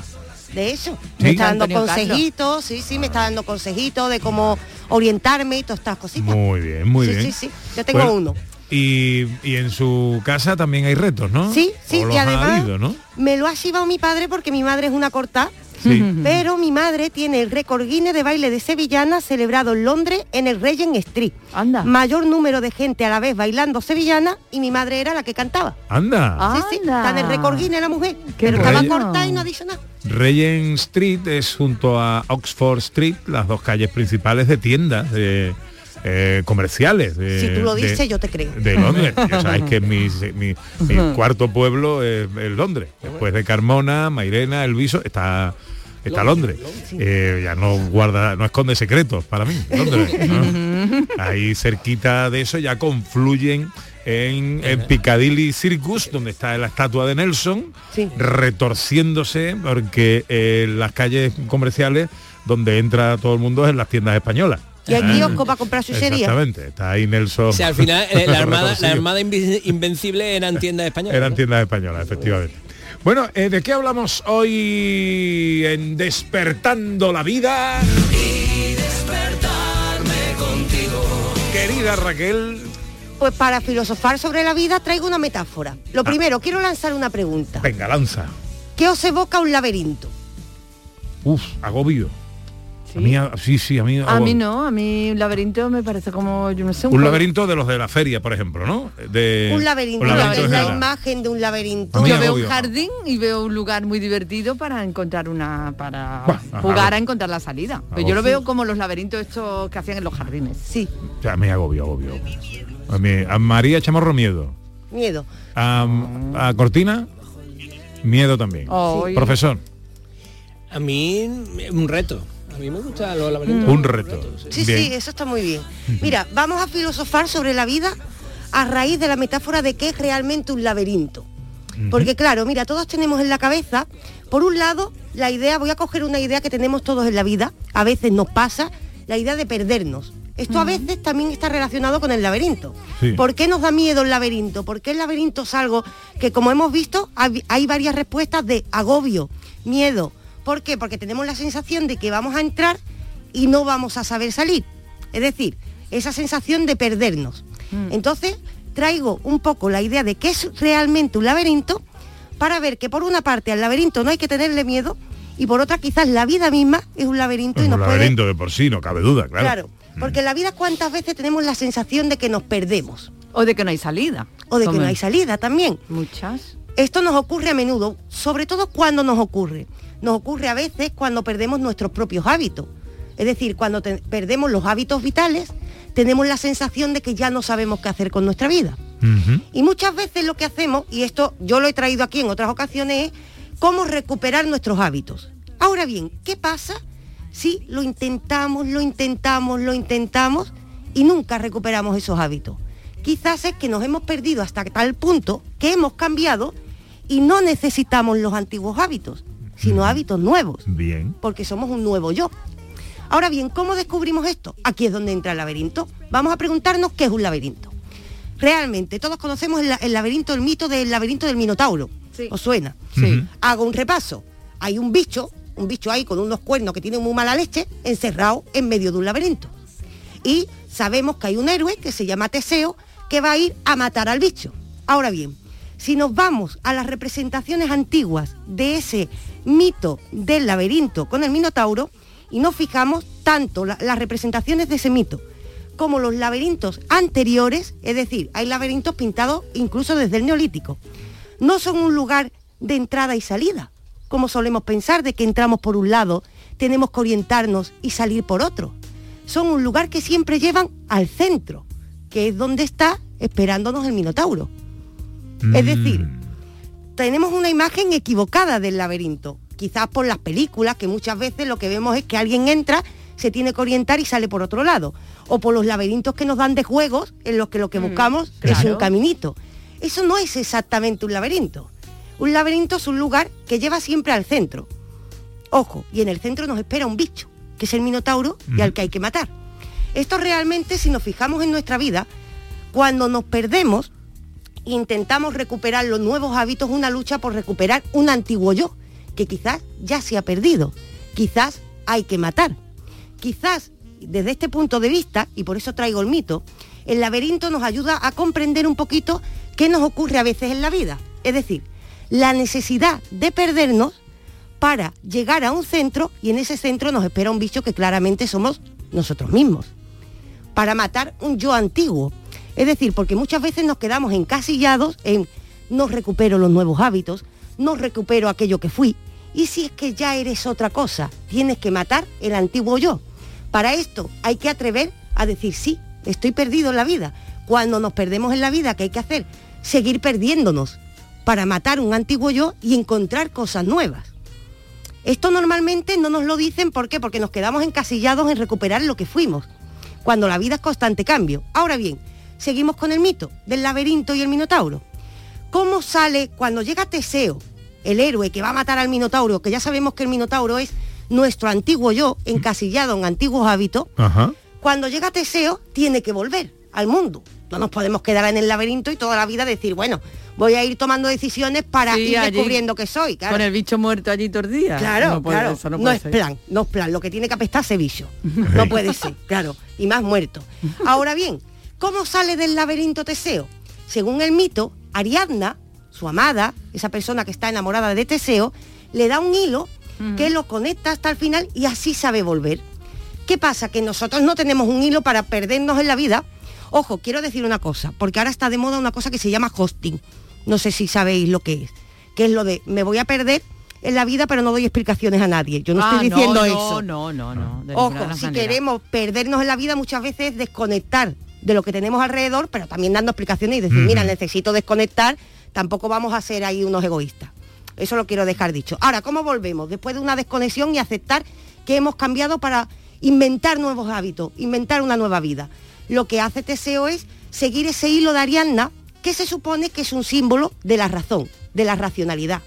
De eso, Sí. me está dando Antonio Carlos. consejitos, sí, sí, me está dando consejitos de cómo orientarme y todas estas cositas. Muy bien, muy sí, bien. Sí, sí, yo tengo Bueno, uno. Y, y en su casa también hay retos, ¿no? Sí, sí, y además habido, ¿no? me lo ha llevado mi padre porque mi madre es una corta. Sí. Pero mi madre tiene el récord Guinness de baile de sevillana celebrado en Londres en el Regent Street. Anda. Mayor número de gente a la vez bailando sevillana y mi madre era la que cantaba. Anda. Sí, sí, está en el récord Guinness la mujer. Qué pero estaba bueno. corta y no ha dicho nada. Regent Street es junto a Oxford Street, las dos calles principales de tiendas de, eh, comerciales. de- Si tú lo de- dices, yo te creo. De Londres. Que mi, mi- mi cuarto pueblo es, es Londres. Después de Carmona, Mairena, El Viso, está está Londres. Eh, ya no guarda, no esconde secretos para mí. Londres, ¿no? Ahí cerquita de eso ya confluyen en, en Piccadilly Circus, donde está la estatua de Nelson, retorciéndose porque eh, las calles comerciales donde entra todo el mundo es en las tiendas españolas. Y ¿Eh? kiosco para comprar su serie. Exactamente, está ahí Nelson. O sea, al final eh, la armada, la invencible eran tiendas españolas. Eran ¿no? tiendas españolas, efectivamente. Bueno, eh, ¿de qué hablamos hoy en Despertando la Vida? Y despertarme contigo. Querida Raquel, Pues para filosofar sobre la vida traigo una metáfora. Lo primero, quiero lanzar una pregunta. venga, lanza. ¿Qué os evoca un laberinto? Uf, agobio. A mí, a- sí, sí, a mí. A mí agobio. no, a mí un laberinto me parece como, yo no sé, Un laberinto de los de la feria, por ejemplo, ¿no? De, un laberinto, un laberinto en la imagen de un laberinto. Yo veo un jardín y veo un lugar muy divertido para encontrar una, para jugar a encontrar la salida. Pues yo lo veo como los laberintos estos que hacían en los jardines. Sí. O sea, a mí agobio, agobio. A, mí- a María Chamorro miedo. Miedo. A, a Cortina, miedo también. Oh, Sí. Profesor, A mí un reto. A mí me gusta los laberintos. un reto. Sí, Bien. sí, eso está muy bien. Mira, vamos a filosofar sobre la vida a raíz de la metáfora de qué es realmente un laberinto. Porque claro, mira, todos tenemos en la cabeza, por un lado, la idea, voy a coger una idea que tenemos todos en la vida, a veces nos pasa, la idea de perdernos. Esto a veces también está relacionado con el laberinto. Sí. ¿Por qué nos da miedo el laberinto? Porque el laberinto es algo que, como hemos visto, hay hay varias respuestas de agobio, miedo. ¿Por qué? Porque tenemos la sensación de que vamos a entrar y no vamos a saber salir. Es decir, esa sensación de perdernos. Entonces, traigo un poco la idea de qué es realmente un laberinto para ver que por una parte al laberinto no hay que tenerle miedo y por otra quizás la vida misma es un laberinto Es y un nos puede... laberinto de por sí, no cabe duda, claro. Claro, porque en la vida cuántas veces tenemos la sensación de que nos perdemos. O de que no hay salida. O de que no hay salida también. Muchas. Esto nos ocurre a menudo, sobre todo cuando nos ocurre. Nos ocurre a veces cuando perdemos nuestros propios hábitos. Es decir, cuando te- perdemos los hábitos vitales, tenemos la sensación de que ya no sabemos qué hacer con nuestra vida. Y muchas veces lo que hacemos, y esto yo lo he traído aquí en otras ocasiones, es cómo recuperar nuestros hábitos. Ahora bien, ¿qué pasa si lo intentamos, lo intentamos, lo intentamos y nunca recuperamos esos hábitos? Quizás es que nos hemos perdido hasta tal punto que hemos cambiado y no necesitamos los antiguos hábitos, sino hábitos nuevos, Bien. porque somos un nuevo yo. Ahora bien, ¿cómo descubrimos esto? Aquí es donde entra el laberinto. Vamos a preguntarnos qué es un laberinto. Realmente, todos conocemos el, la- el laberinto, el mito del laberinto del Minotauro. ¿Os suena? Sí. Hago un repaso. Hay un bicho, un bicho ahí con unos cuernos que tiene muy mala leche, encerrado en medio de un laberinto. Y sabemos que hay un héroe que se llama Teseo que va a ir a matar al bicho. Ahora bien, si nos vamos a las representaciones antiguas de ese mito del laberinto con el Minotauro y nos fijamos tanto la- las representaciones de ese mito como los laberintos anteriores, es decir, hay laberintos pintados incluso desde el neolítico, no son un lugar de entrada y salida, como solemos pensar de que entramos por un lado, tenemos que orientarnos y salir por otro. Son un lugar que siempre llevan al centro, que es donde está esperándonos el Minotauro. Es decir, tenemos una imagen equivocada del laberinto, quizás por las películas, que muchas veces lo que vemos es que alguien entra, se tiene que orientar y sale por otro lado, o por los laberintos que nos dan de juegos, en los que lo que buscamos es un caminito. Eso no es exactamente un laberinto. Un laberinto es un lugar que lleva siempre al centro. Ojo, y en el centro nos espera un bicho, que es el Minotauro y al que hay que matar. Esto realmente, si nos fijamos en nuestra vida, cuando nos perdemos, intentamos recuperar los nuevos hábitos, una lucha por recuperar un antiguo yo, que quizás ya se ha perdido, quizás hay que matar. Quizás desde este punto de vista, y por eso traigo el mito, el laberinto nos ayuda a comprender un poquito qué nos ocurre a veces en la vida. Es decir, la necesidad de perdernos para llegar a un centro y en ese centro nos espera un bicho que claramente somos nosotros mismos. Para matar un yo antiguo. Es decir, porque muchas veces nos quedamos encasillados en no recupero los nuevos hábitos, no recupero aquello que fui. Y si es que ya eres otra cosa, tienes que matar el antiguo yo. Para esto hay que atrever a decir sí, estoy perdido en la vida. Cuando nos perdemos en la vida, ¿qué hay que hacer? Seguir perdiéndonos para matar un antiguo yo y encontrar cosas nuevas. Esto normalmente no nos lo dicen ¿por qué? Porque nos quedamos encasillados en recuperar lo que fuimos, cuando la vida es constante cambio. Ahora bien, seguimos con el mito del laberinto y el minotauro. ¿Cómo sale cuando llega Teseo, el héroe que va a matar al minotauro, que ya sabemos que el minotauro es nuestro antiguo yo, encasillado en antiguos hábitos, Ajá. cuando llega Teseo, tiene que volver al mundo. No nos podemos quedar en el laberinto y toda la vida decir, bueno, voy a ir tomando decisiones para Sí, ir allí, descubriendo que soy. Claro. Con el bicho muerto allí todo el día. Claro, No puede- claro. eso No, es ser. plan, no es plan. Lo que tiene que apestar ese bicho. No puede ser, claro. Y más muerto. Ahora bien, ¿cómo sale del laberinto Teseo? Según el mito, Ariadna, su amada, esa persona que está enamorada de Teseo, le da un hilo que lo conecta hasta el final y así sabe volver. ¿Qué pasa? Que nosotros no tenemos un hilo para perdernos en la vida. Ojo, quiero decir una cosa, porque ahora está de moda una cosa que se llama hosting. No sé si sabéis lo que es. Que es lo de me voy a perder en la vida, pero no doy explicaciones a nadie. Yo no Ah, estoy diciendo no, eso. No, no, no. de Ojo, si queremos perdernos en la vida muchas veces es desconectar de lo que tenemos alrededor, pero también dando explicaciones y decir, mira, necesito desconectar, tampoco vamos a ser ahí unos egoístas. Eso lo quiero dejar dicho. Ahora, ¿cómo volvemos? Después de una desconexión y aceptar que hemos cambiado para inventar nuevos hábitos, inventar una nueva vida. Lo que hace Teseo es seguir ese hilo de Ariadna, que se supone que es un símbolo de la razón, de la racionalidad.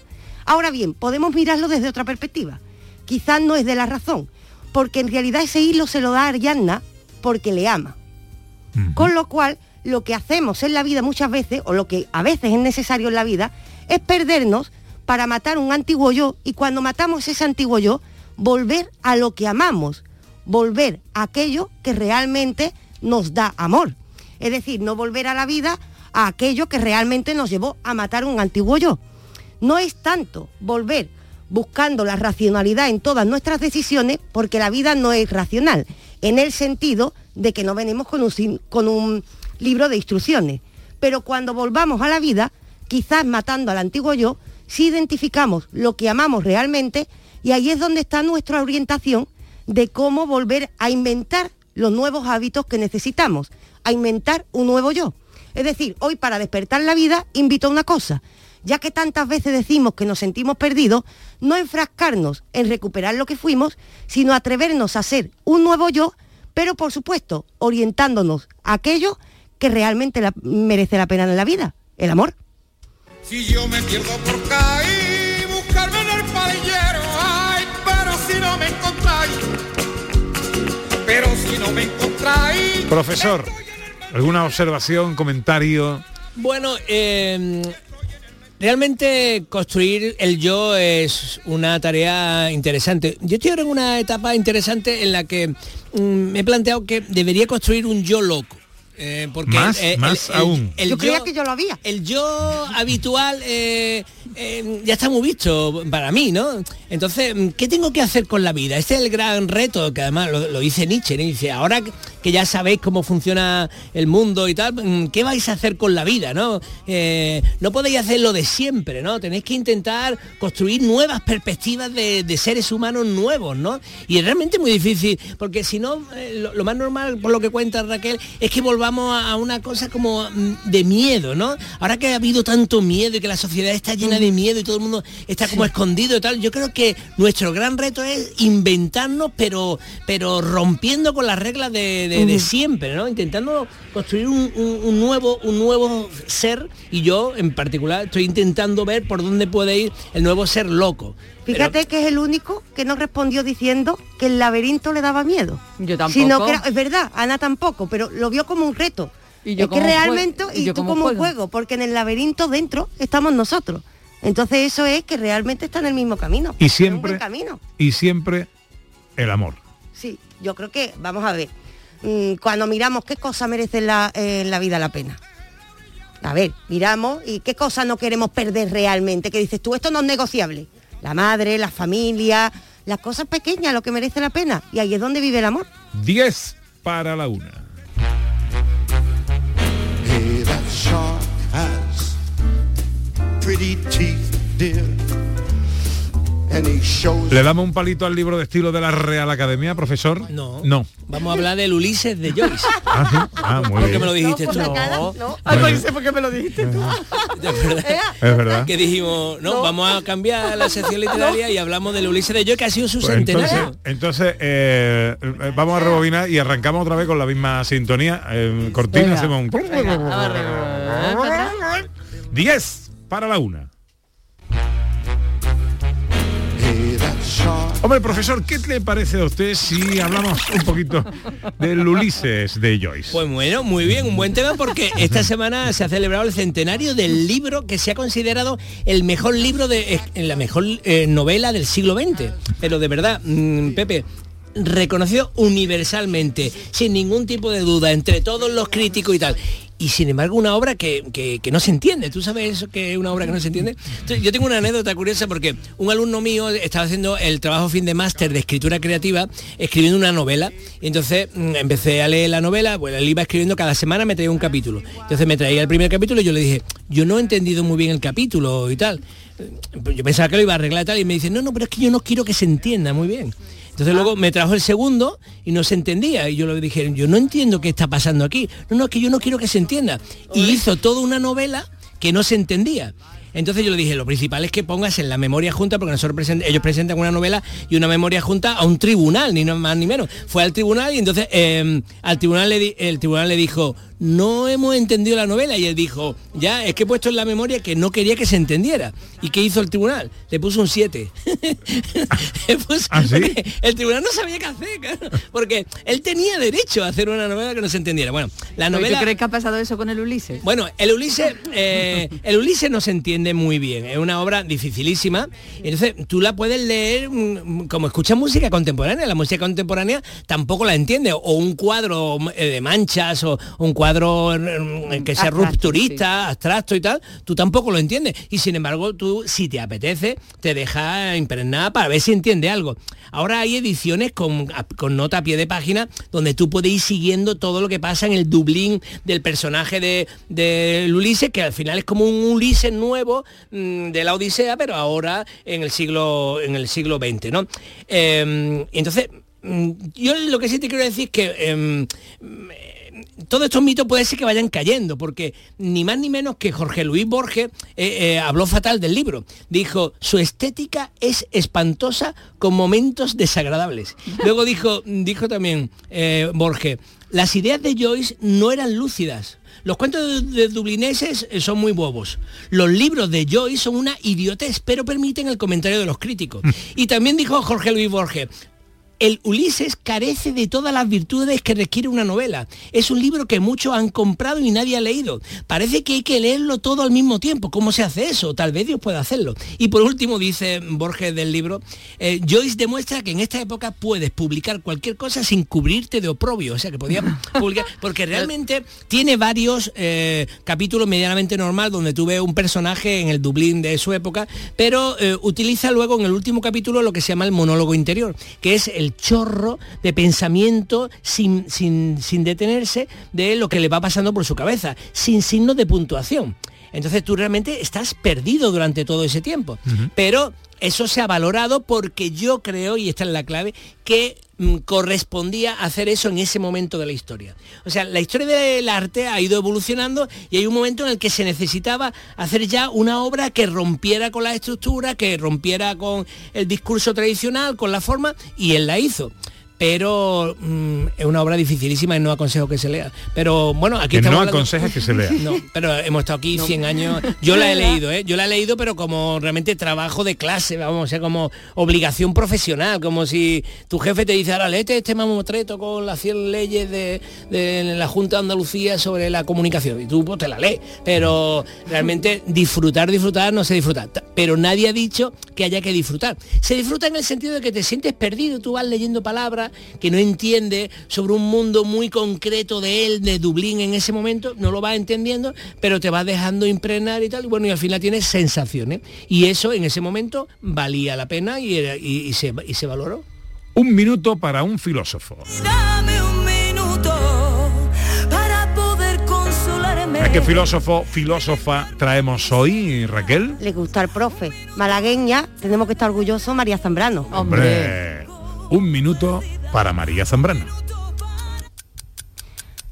Ahora bien, podemos mirarlo desde otra perspectiva. Quizás no es de la razón, porque en realidad ese hilo se lo da a Ariadna porque le ama. Con lo cual, lo que hacemos en la vida muchas veces, o lo que a veces es necesario en la vida, es perdernos para matar un antiguo yo y cuando matamos ese antiguo yo, volver a lo que amamos, volver a aquello que realmente nos da amor. Es decir, no volver a la vida a aquello que realmente nos llevó a matar un antiguo yo. No es tanto volver buscando la racionalidad en todas nuestras decisiones, porque la vida no es racional, en el sentido de que no venimos con un, con un libro de instrucciones. Pero cuando volvamos a la vida, quizás matando al antiguo yo, si identificamos lo que amamos realmente y ahí es donde está nuestra orientación de cómo volver a inventar los nuevos hábitos que necesitamos, a inventar un nuevo yo. Es decir, hoy para despertar la vida invito a una cosa, ya que tantas veces decimos que nos sentimos perdidos, no enfrascarnos en recuperar lo que fuimos, sino atrevernos a ser un nuevo yo, pero por supuesto orientándonos a aquello que realmente la- merece la pena en la vida, el amor. Si yo me pierdo por caer, buscarme en el palillero, ay, pero si no me encontráis, pero si no me encontráis, Profesor, ¿alguna observación, comentario? Bueno, eh, realmente construir el yo es una tarea interesante. Yo estoy ahora en una etapa interesante en la que mm, me he planteado que debería construir un yo loco. eh, porque Más, eh, más aún. el Yo creía que yo lo había. el yo habitual eh, eh, ya está muy visto para mí, ¿no? Entonces, mm, ¿qué tengo que hacer con la vida? Este es el gran reto, que además lo, lo dice Nietzsche, ¿no? dice, ahora que ya sabéis cómo funciona el mundo y tal, mm, ¿qué vais a hacer con la vida, no? Eh, no podéis hacer lo de siempre, ¿no? Tenéis que intentar construir nuevas perspectivas de, de seres humanos nuevos, ¿no? Y es realmente muy difícil, porque si no, eh, lo, lo más normal, por lo que cuenta Raquel, es que volvamos a, a una cosa como mm, de miedo, ¿no? Ahora que ha habido tanto miedo y que la sociedad está llena de miedo y todo el mundo está como escondido y tal, yo creo que nuestro gran reto es inventarnos, pero, pero rompiendo con las reglas de, de- de siempre, ¿no? Intentando construir un, un- un nuevo, un nuevo ser y yo en particular estoy intentando ver por dónde puede ir el nuevo ser loco. Pero- Fíjate que es el único que no respondió diciendo que el laberinto le daba miedo. Yo tampoco. Sino que era- es verdad, Ana tampoco, pero lo vio como un reto. Y yo es que realmente, y tú como como un juego. juego, porque en el laberinto dentro estamos nosotros. Entonces eso es que realmente está en el mismo camino. Y siempre- camino. Y siempre el amor. Sí, yo creo que, vamos a ver, cuando miramos qué cosa merece en la, en la vida la pena. A ver, miramos y qué cosa no queremos perder realmente, que dices tú, esto no es negociable. La madre, la familia, las cosas pequeñas, lo que merece la pena. Y ahí es donde vive el amor. 10 para la una. Hey, ¿Le damos un palito al libro de estilo de la Real Academia, profesor? No. No. Vamos a hablar del Ulises de Joyce. Ah, sí. Ah, muy ¿Por qué me lo dijiste por tú? cara, No. sé por qué me lo dijiste tú. Es verdad. Es verdad. Que dijimos, no, vamos a cambiar la sección literaria y hablamos del Ulises de Joyce, que ha sido su Pues centenario. entonces, entonces eh, vamos a rebobinar y arrancamos otra vez con la misma sintonía. Eh, cortina, Venga. hacemos un... Venga, vamos arriba. 10 para la una. Hombre, profesor, ¿qué le parece a usted si hablamos un poquito del Ulises de Joyce? Pues bueno, muy bien, un buen tema porque esta semana se ha celebrado el centenario del libro que se ha considerado el mejor libro de eh, la mejor eh, novela del siglo XX. Pero de verdad, mm, Pepe, reconocido universalmente, sin ningún tipo de duda, entre todos los críticos y tal. Y sin embargo una obra que, que- no se entiende. ¿Tú sabes eso que es una obra que no se entiende? Yo tengo una anécdota curiosa porque un alumno mío estaba haciendo el trabajo fin de máster de escritura creativa, escribiendo una novela. Y entonces mm, empecé a leer la novela, pues él iba escribiendo cada semana, me traía un capítulo. Entonces me traía el primer capítulo y yo le dije, yo no he entendido muy bien el capítulo y tal. Yo pensaba que lo iba a arreglar y tal, y me dice, no, no, pero es que yo no quiero que se entienda muy bien. Entonces luego me trajo el segundo y no se entendía. Y yo le dije, yo no entiendo qué está pasando aquí. No, no, es que yo no quiero que se entienda. Y hizo toda una novela que no se entendía. Entonces yo le dije, lo principal es que pongas en la memoria junta, porque nosotros present- ellos presentan una novela y una memoria junta a un tribunal, ni más ni menos. Fue al tribunal y entonces eh, al tribunal le el tribunal le dijo, no hemos entendido la novela. Y él dijo, ya, es que he puesto en la memoria que no quería que se entendiera. ¿Y qué hizo el tribunal? Le puso un 7. Le puso- ¿Ah, sí? el tribunal no sabía qué hacer, claro, porque él tenía derecho a hacer una novela que no se entendiera. Bueno, la ¿Por qué novela... crees que ha pasado eso con el Ulises? Bueno, el Ulises, eh, el Ulises no se entiende muy bien, es una obra dificilísima, entonces tú la puedes leer mm, como escuchas música contemporánea, la música contemporánea tampoco la entiende, o un cuadro eh, de manchas, o un cuadro mm, que sea Abstracto, rupturista, abstracto y tal, tú tampoco lo entiendes, y sin embargo tú, si te apetece, te deja impregnada para ver si entiende algo. Ahora hay ediciones con, con nota a pie de página donde tú puedes ir siguiendo todo lo que pasa en el Dublín del personaje de, de Ulises, que al final es como un Ulises nuevo mm, de la Odisea, pero ahora en el siglo, en el siglo XX, ¿no? Eh, entonces, mm, yo lo que sí te quiero decir es que em, todos estos mitos puede ser que vayan cayendo, porque ni más ni menos que Jorge Luis Borges eh, eh, habló fatal del libro. Dijo, su estética es espantosa con momentos desagradables. Luego dijo, dijo también eh, Borges, las ideas de Joyce no eran lúcidas. Los cuentos de, dublineses son muy bobos. Los libros de Joyce son una idiotez, pero permiten el comentario de los críticos. Y también dijo Jorge Luis Borges, el Ulises carece de todas las virtudes que requiere una novela. Es un libro que muchos han comprado y nadie ha leído. Parece que hay que leerlo todo al mismo tiempo. ¿Cómo se hace eso? Tal vez Dios pueda hacerlo. Y por último, dice Borges del libro, eh, Joyce demuestra que en esta época puedes publicar cualquier cosa sin cubrirte de oprobio. O sea, que podía publicar, porque realmente tiene varios eh, capítulos medianamente normal donde tú ves un personaje en el Dublín de su época, pero eh, utiliza luego en el último capítulo lo que se llama el monólogo interior, que es el chorro de pensamiento sin, sin, sin detenerse de lo que le va pasando por su cabeza, sin signos de puntuación. Entonces tú realmente estás perdido durante todo ese tiempo. Pero eso se ha valorado porque yo creo, y esta es la clave, que correspondía hacer eso en ese momento de la historia. O sea, la historia del arte ha ido evolucionando y hay un momento en el que se necesitaba hacer ya una obra que rompiera con la estructura, que rompiera con el discurso tradicional, con la forma, y él la hizo. Pero mm, es una obra dificilísima y no aconsejo que se lea. Pero bueno, aquí Que estamos no hablando- aconsejas que se lea. No, pero hemos estado aquí 100 años. Yo la he leído, ¿eh? Yo la he leído, pero como realmente trabajo de clase, vamos, o sea, como obligación profesional, como si tu jefe te dice, ahora léete este mamotreto con las 100 leyes de, de la Junta de Andalucía sobre la comunicación. Y tú pues, te la lees. Pero realmente disfrutar, disfrutar, no se disfruta. Ta- Pero nadie ha dicho que haya que disfrutar. Se disfruta en el sentido de que te sientes perdido, tú vas leyendo palabras que no entiendes sobre un mundo muy concreto de él, de Dublín en ese momento, no lo vas entendiendo, pero te vas dejando impregnar y tal, y bueno, y al final tienes sensaciones. Y eso en ese momento valía la pena y, era- y- y se, y se valoró. Un minuto para un filósofo. Dame un minuto para poder consolarme. ¿A qué filósofo, filósofa traemos hoy, Raquel? Le gusta al profe. Malagueña, tenemos que estar orgullosos, María Zambrano. Hombre, un minuto para María Zambrano.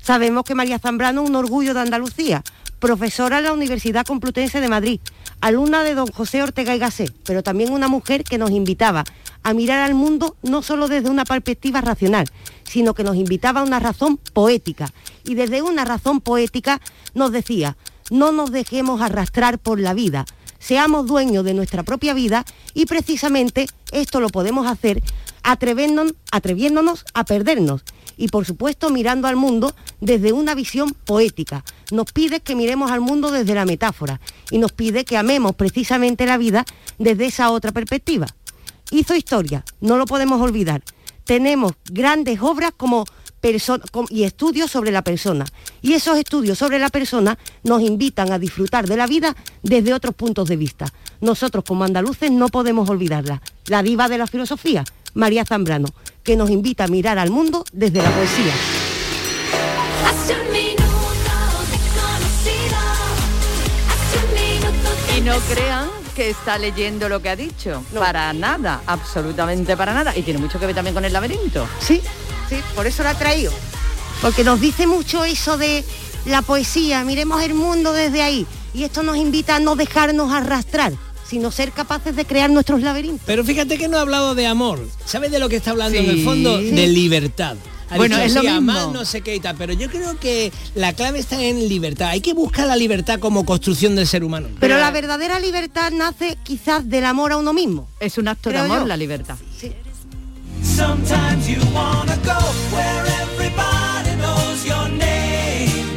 Sabemos que María Zambrano es un orgullo de Andalucía, profesora en la Universidad Complutense de Madrid, alumna de don José Ortega y Gasset, pero también una mujer que nos invitaba a mirar al mundo no solo desde una perspectiva racional, sino que nos invitaba a una razón poética. Y desde una razón poética nos decía, no nos dejemos arrastrar por la vida, seamos dueños de nuestra propia vida y precisamente esto lo podemos hacer atreviéndonos, atreviéndonos a perdernos y por supuesto mirando al mundo desde una visión poética. Nos pide que miremos al mundo desde la metáfora y nos pide que amemos precisamente la vida desde esa otra perspectiva. Hizo historia, no lo podemos olvidar. Tenemos grandes obras como y estudios sobre la persona. Y esos estudios sobre la persona nos invitan a disfrutar de la vida desde otros puntos de vista. Nosotros como andaluces no podemos olvidarla. La diva de la filosofía, María Zambrano, que nos invita a mirar al mundo desde la poesía. Y no crean que está leyendo lo que ha dicho. Para nada, absolutamente para nada. Y tiene mucho que ver también con el laberinto. Sí, sí, por eso la ha traído. Porque nos dice mucho eso de la poesía, miremos el mundo desde ahí. Y esto nos invita a no dejarnos arrastrar, sino ser capaces de crear nuestros laberintos. Pero fíjate que no ha hablado de amor. ¿Sabes de lo que está hablando en el Sí. fondo? De libertad. Ha Bueno, dicho, es lo sí, mismo. amar, no sé qué y tal, pero yo creo que la clave está en libertad. Hay que buscar la libertad como construcción del ser humano. Pero la verdadera libertad nace quizás del amor a uno mismo. Es un acto de amor yo. la libertad.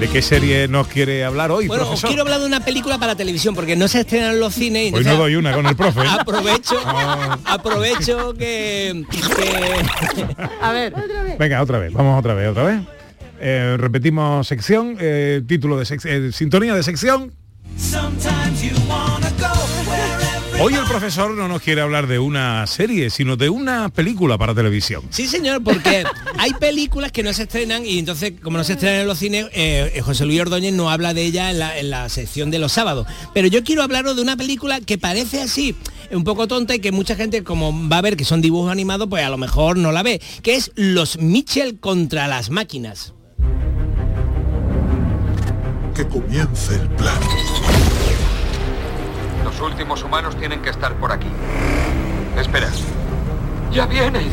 ¿De qué serie nos quiere hablar hoy, Bueno, os quiero hablar de una película para televisión porque no se estrenan en los cines. Hoy entonces no doy una con el profe. ¿eh? Aprovecho, Ah. aprovecho que, que- A ver. Venga, otra vez, vamos otra vez, otra vez. Eh, repetimos sección, eh, título de sec- eh, sintonía de sección. Hoy el profesor no nos quiere hablar de una serie, sino de una película para televisión. Sí, señor, porque hay películas que no se estrenan y entonces, como no se estrenan en los cines, eh, José Luis Ordóñez no habla de ella en la, en la sección de los sábados. Pero yo quiero hablaros de una película que parece así, un poco tonta y que mucha gente, como va a ver que son dibujos animados, pues a lo mejor no la ve, que es Los Mitchell contra las máquinas. Que comience el plan. Los últimos humanos tienen que estar por aquí. Espera. Ya vienen.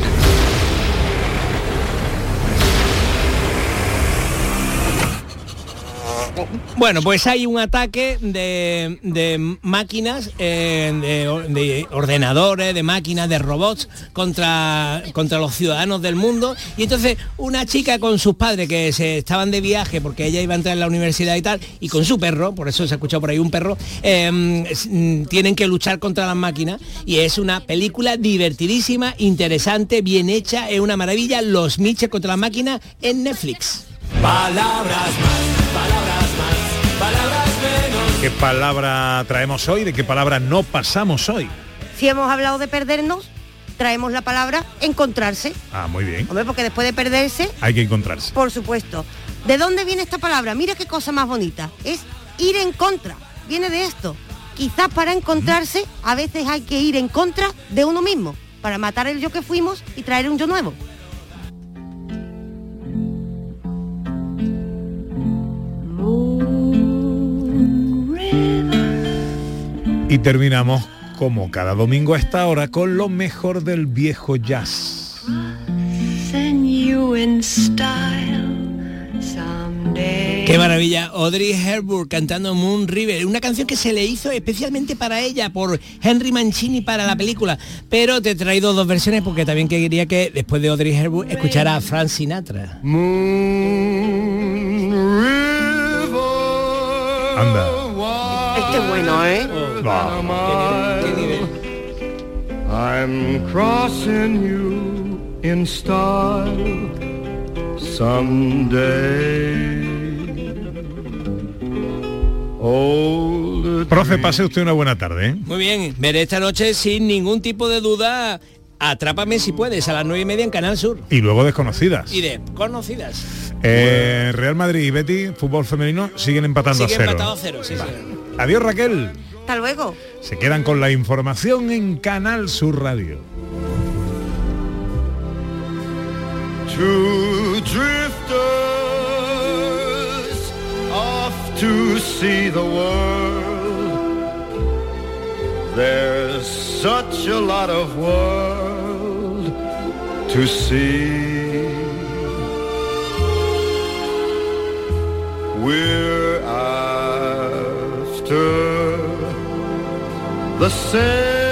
Bueno, pues hay un ataque de, de máquinas, eh, de, de ordenadores, de máquinas, de robots contra, contra los ciudadanos del mundo. Y entonces una chica con sus padres que se estaban de viaje porque ella iba a entrar en la universidad y tal, y con su perro, por eso se ha escuchado por ahí un perro, s- mm, tienen que luchar contra las máquinas. Y es una película divertidísima, interesante, bien hecha, es una maravilla. Los Mitchell contra las máquinas en Netflix. Palabras. ¿Qué palabra traemos hoy? ¿De qué palabra no pasamos hoy? Si hemos hablado de perdernos, traemos la palabra encontrarse. Ah, muy bien. Hombre, porque después de perderse, Hay que encontrarse. por supuesto. ¿De dónde viene esta palabra? Mira qué cosa más bonita. Es ir en contra. Viene de esto. Quizás para encontrarse a veces hay que ir en contra de uno mismo, para matar el yo que fuimos y traer un yo nuevo. Y terminamos como cada domingo a esta hora con lo mejor del viejo jazz. Then you in style someday. Qué maravilla, Audrey Hepburn cantando Moon River, una canción que se le hizo especialmente para ella por Henry Mancini para la película, pero te he traído dos versiones porque también quería que después de Audrey Hepburn escuchara a Frank Sinatra. Anda. Este es bueno, ¿eh? I'm crossing you in style someday. Old Profe, pase usted una buena tarde. ¿eh? Muy bien, veré esta noche sin ningún tipo de duda Atrápame si puedes a las nueve y media en Canal Sur. Y luego desconocidas. Y de conocidas. Eh, Real Madrid y Betty, fútbol femenino, siguen empatando a cero. empatado a cero, sí, sí. Adiós Raquel. Hasta luego. Se quedan con la información en Canal Sur Radio. Two drifters off to see the world. There's such a lot of world to see. We're the same.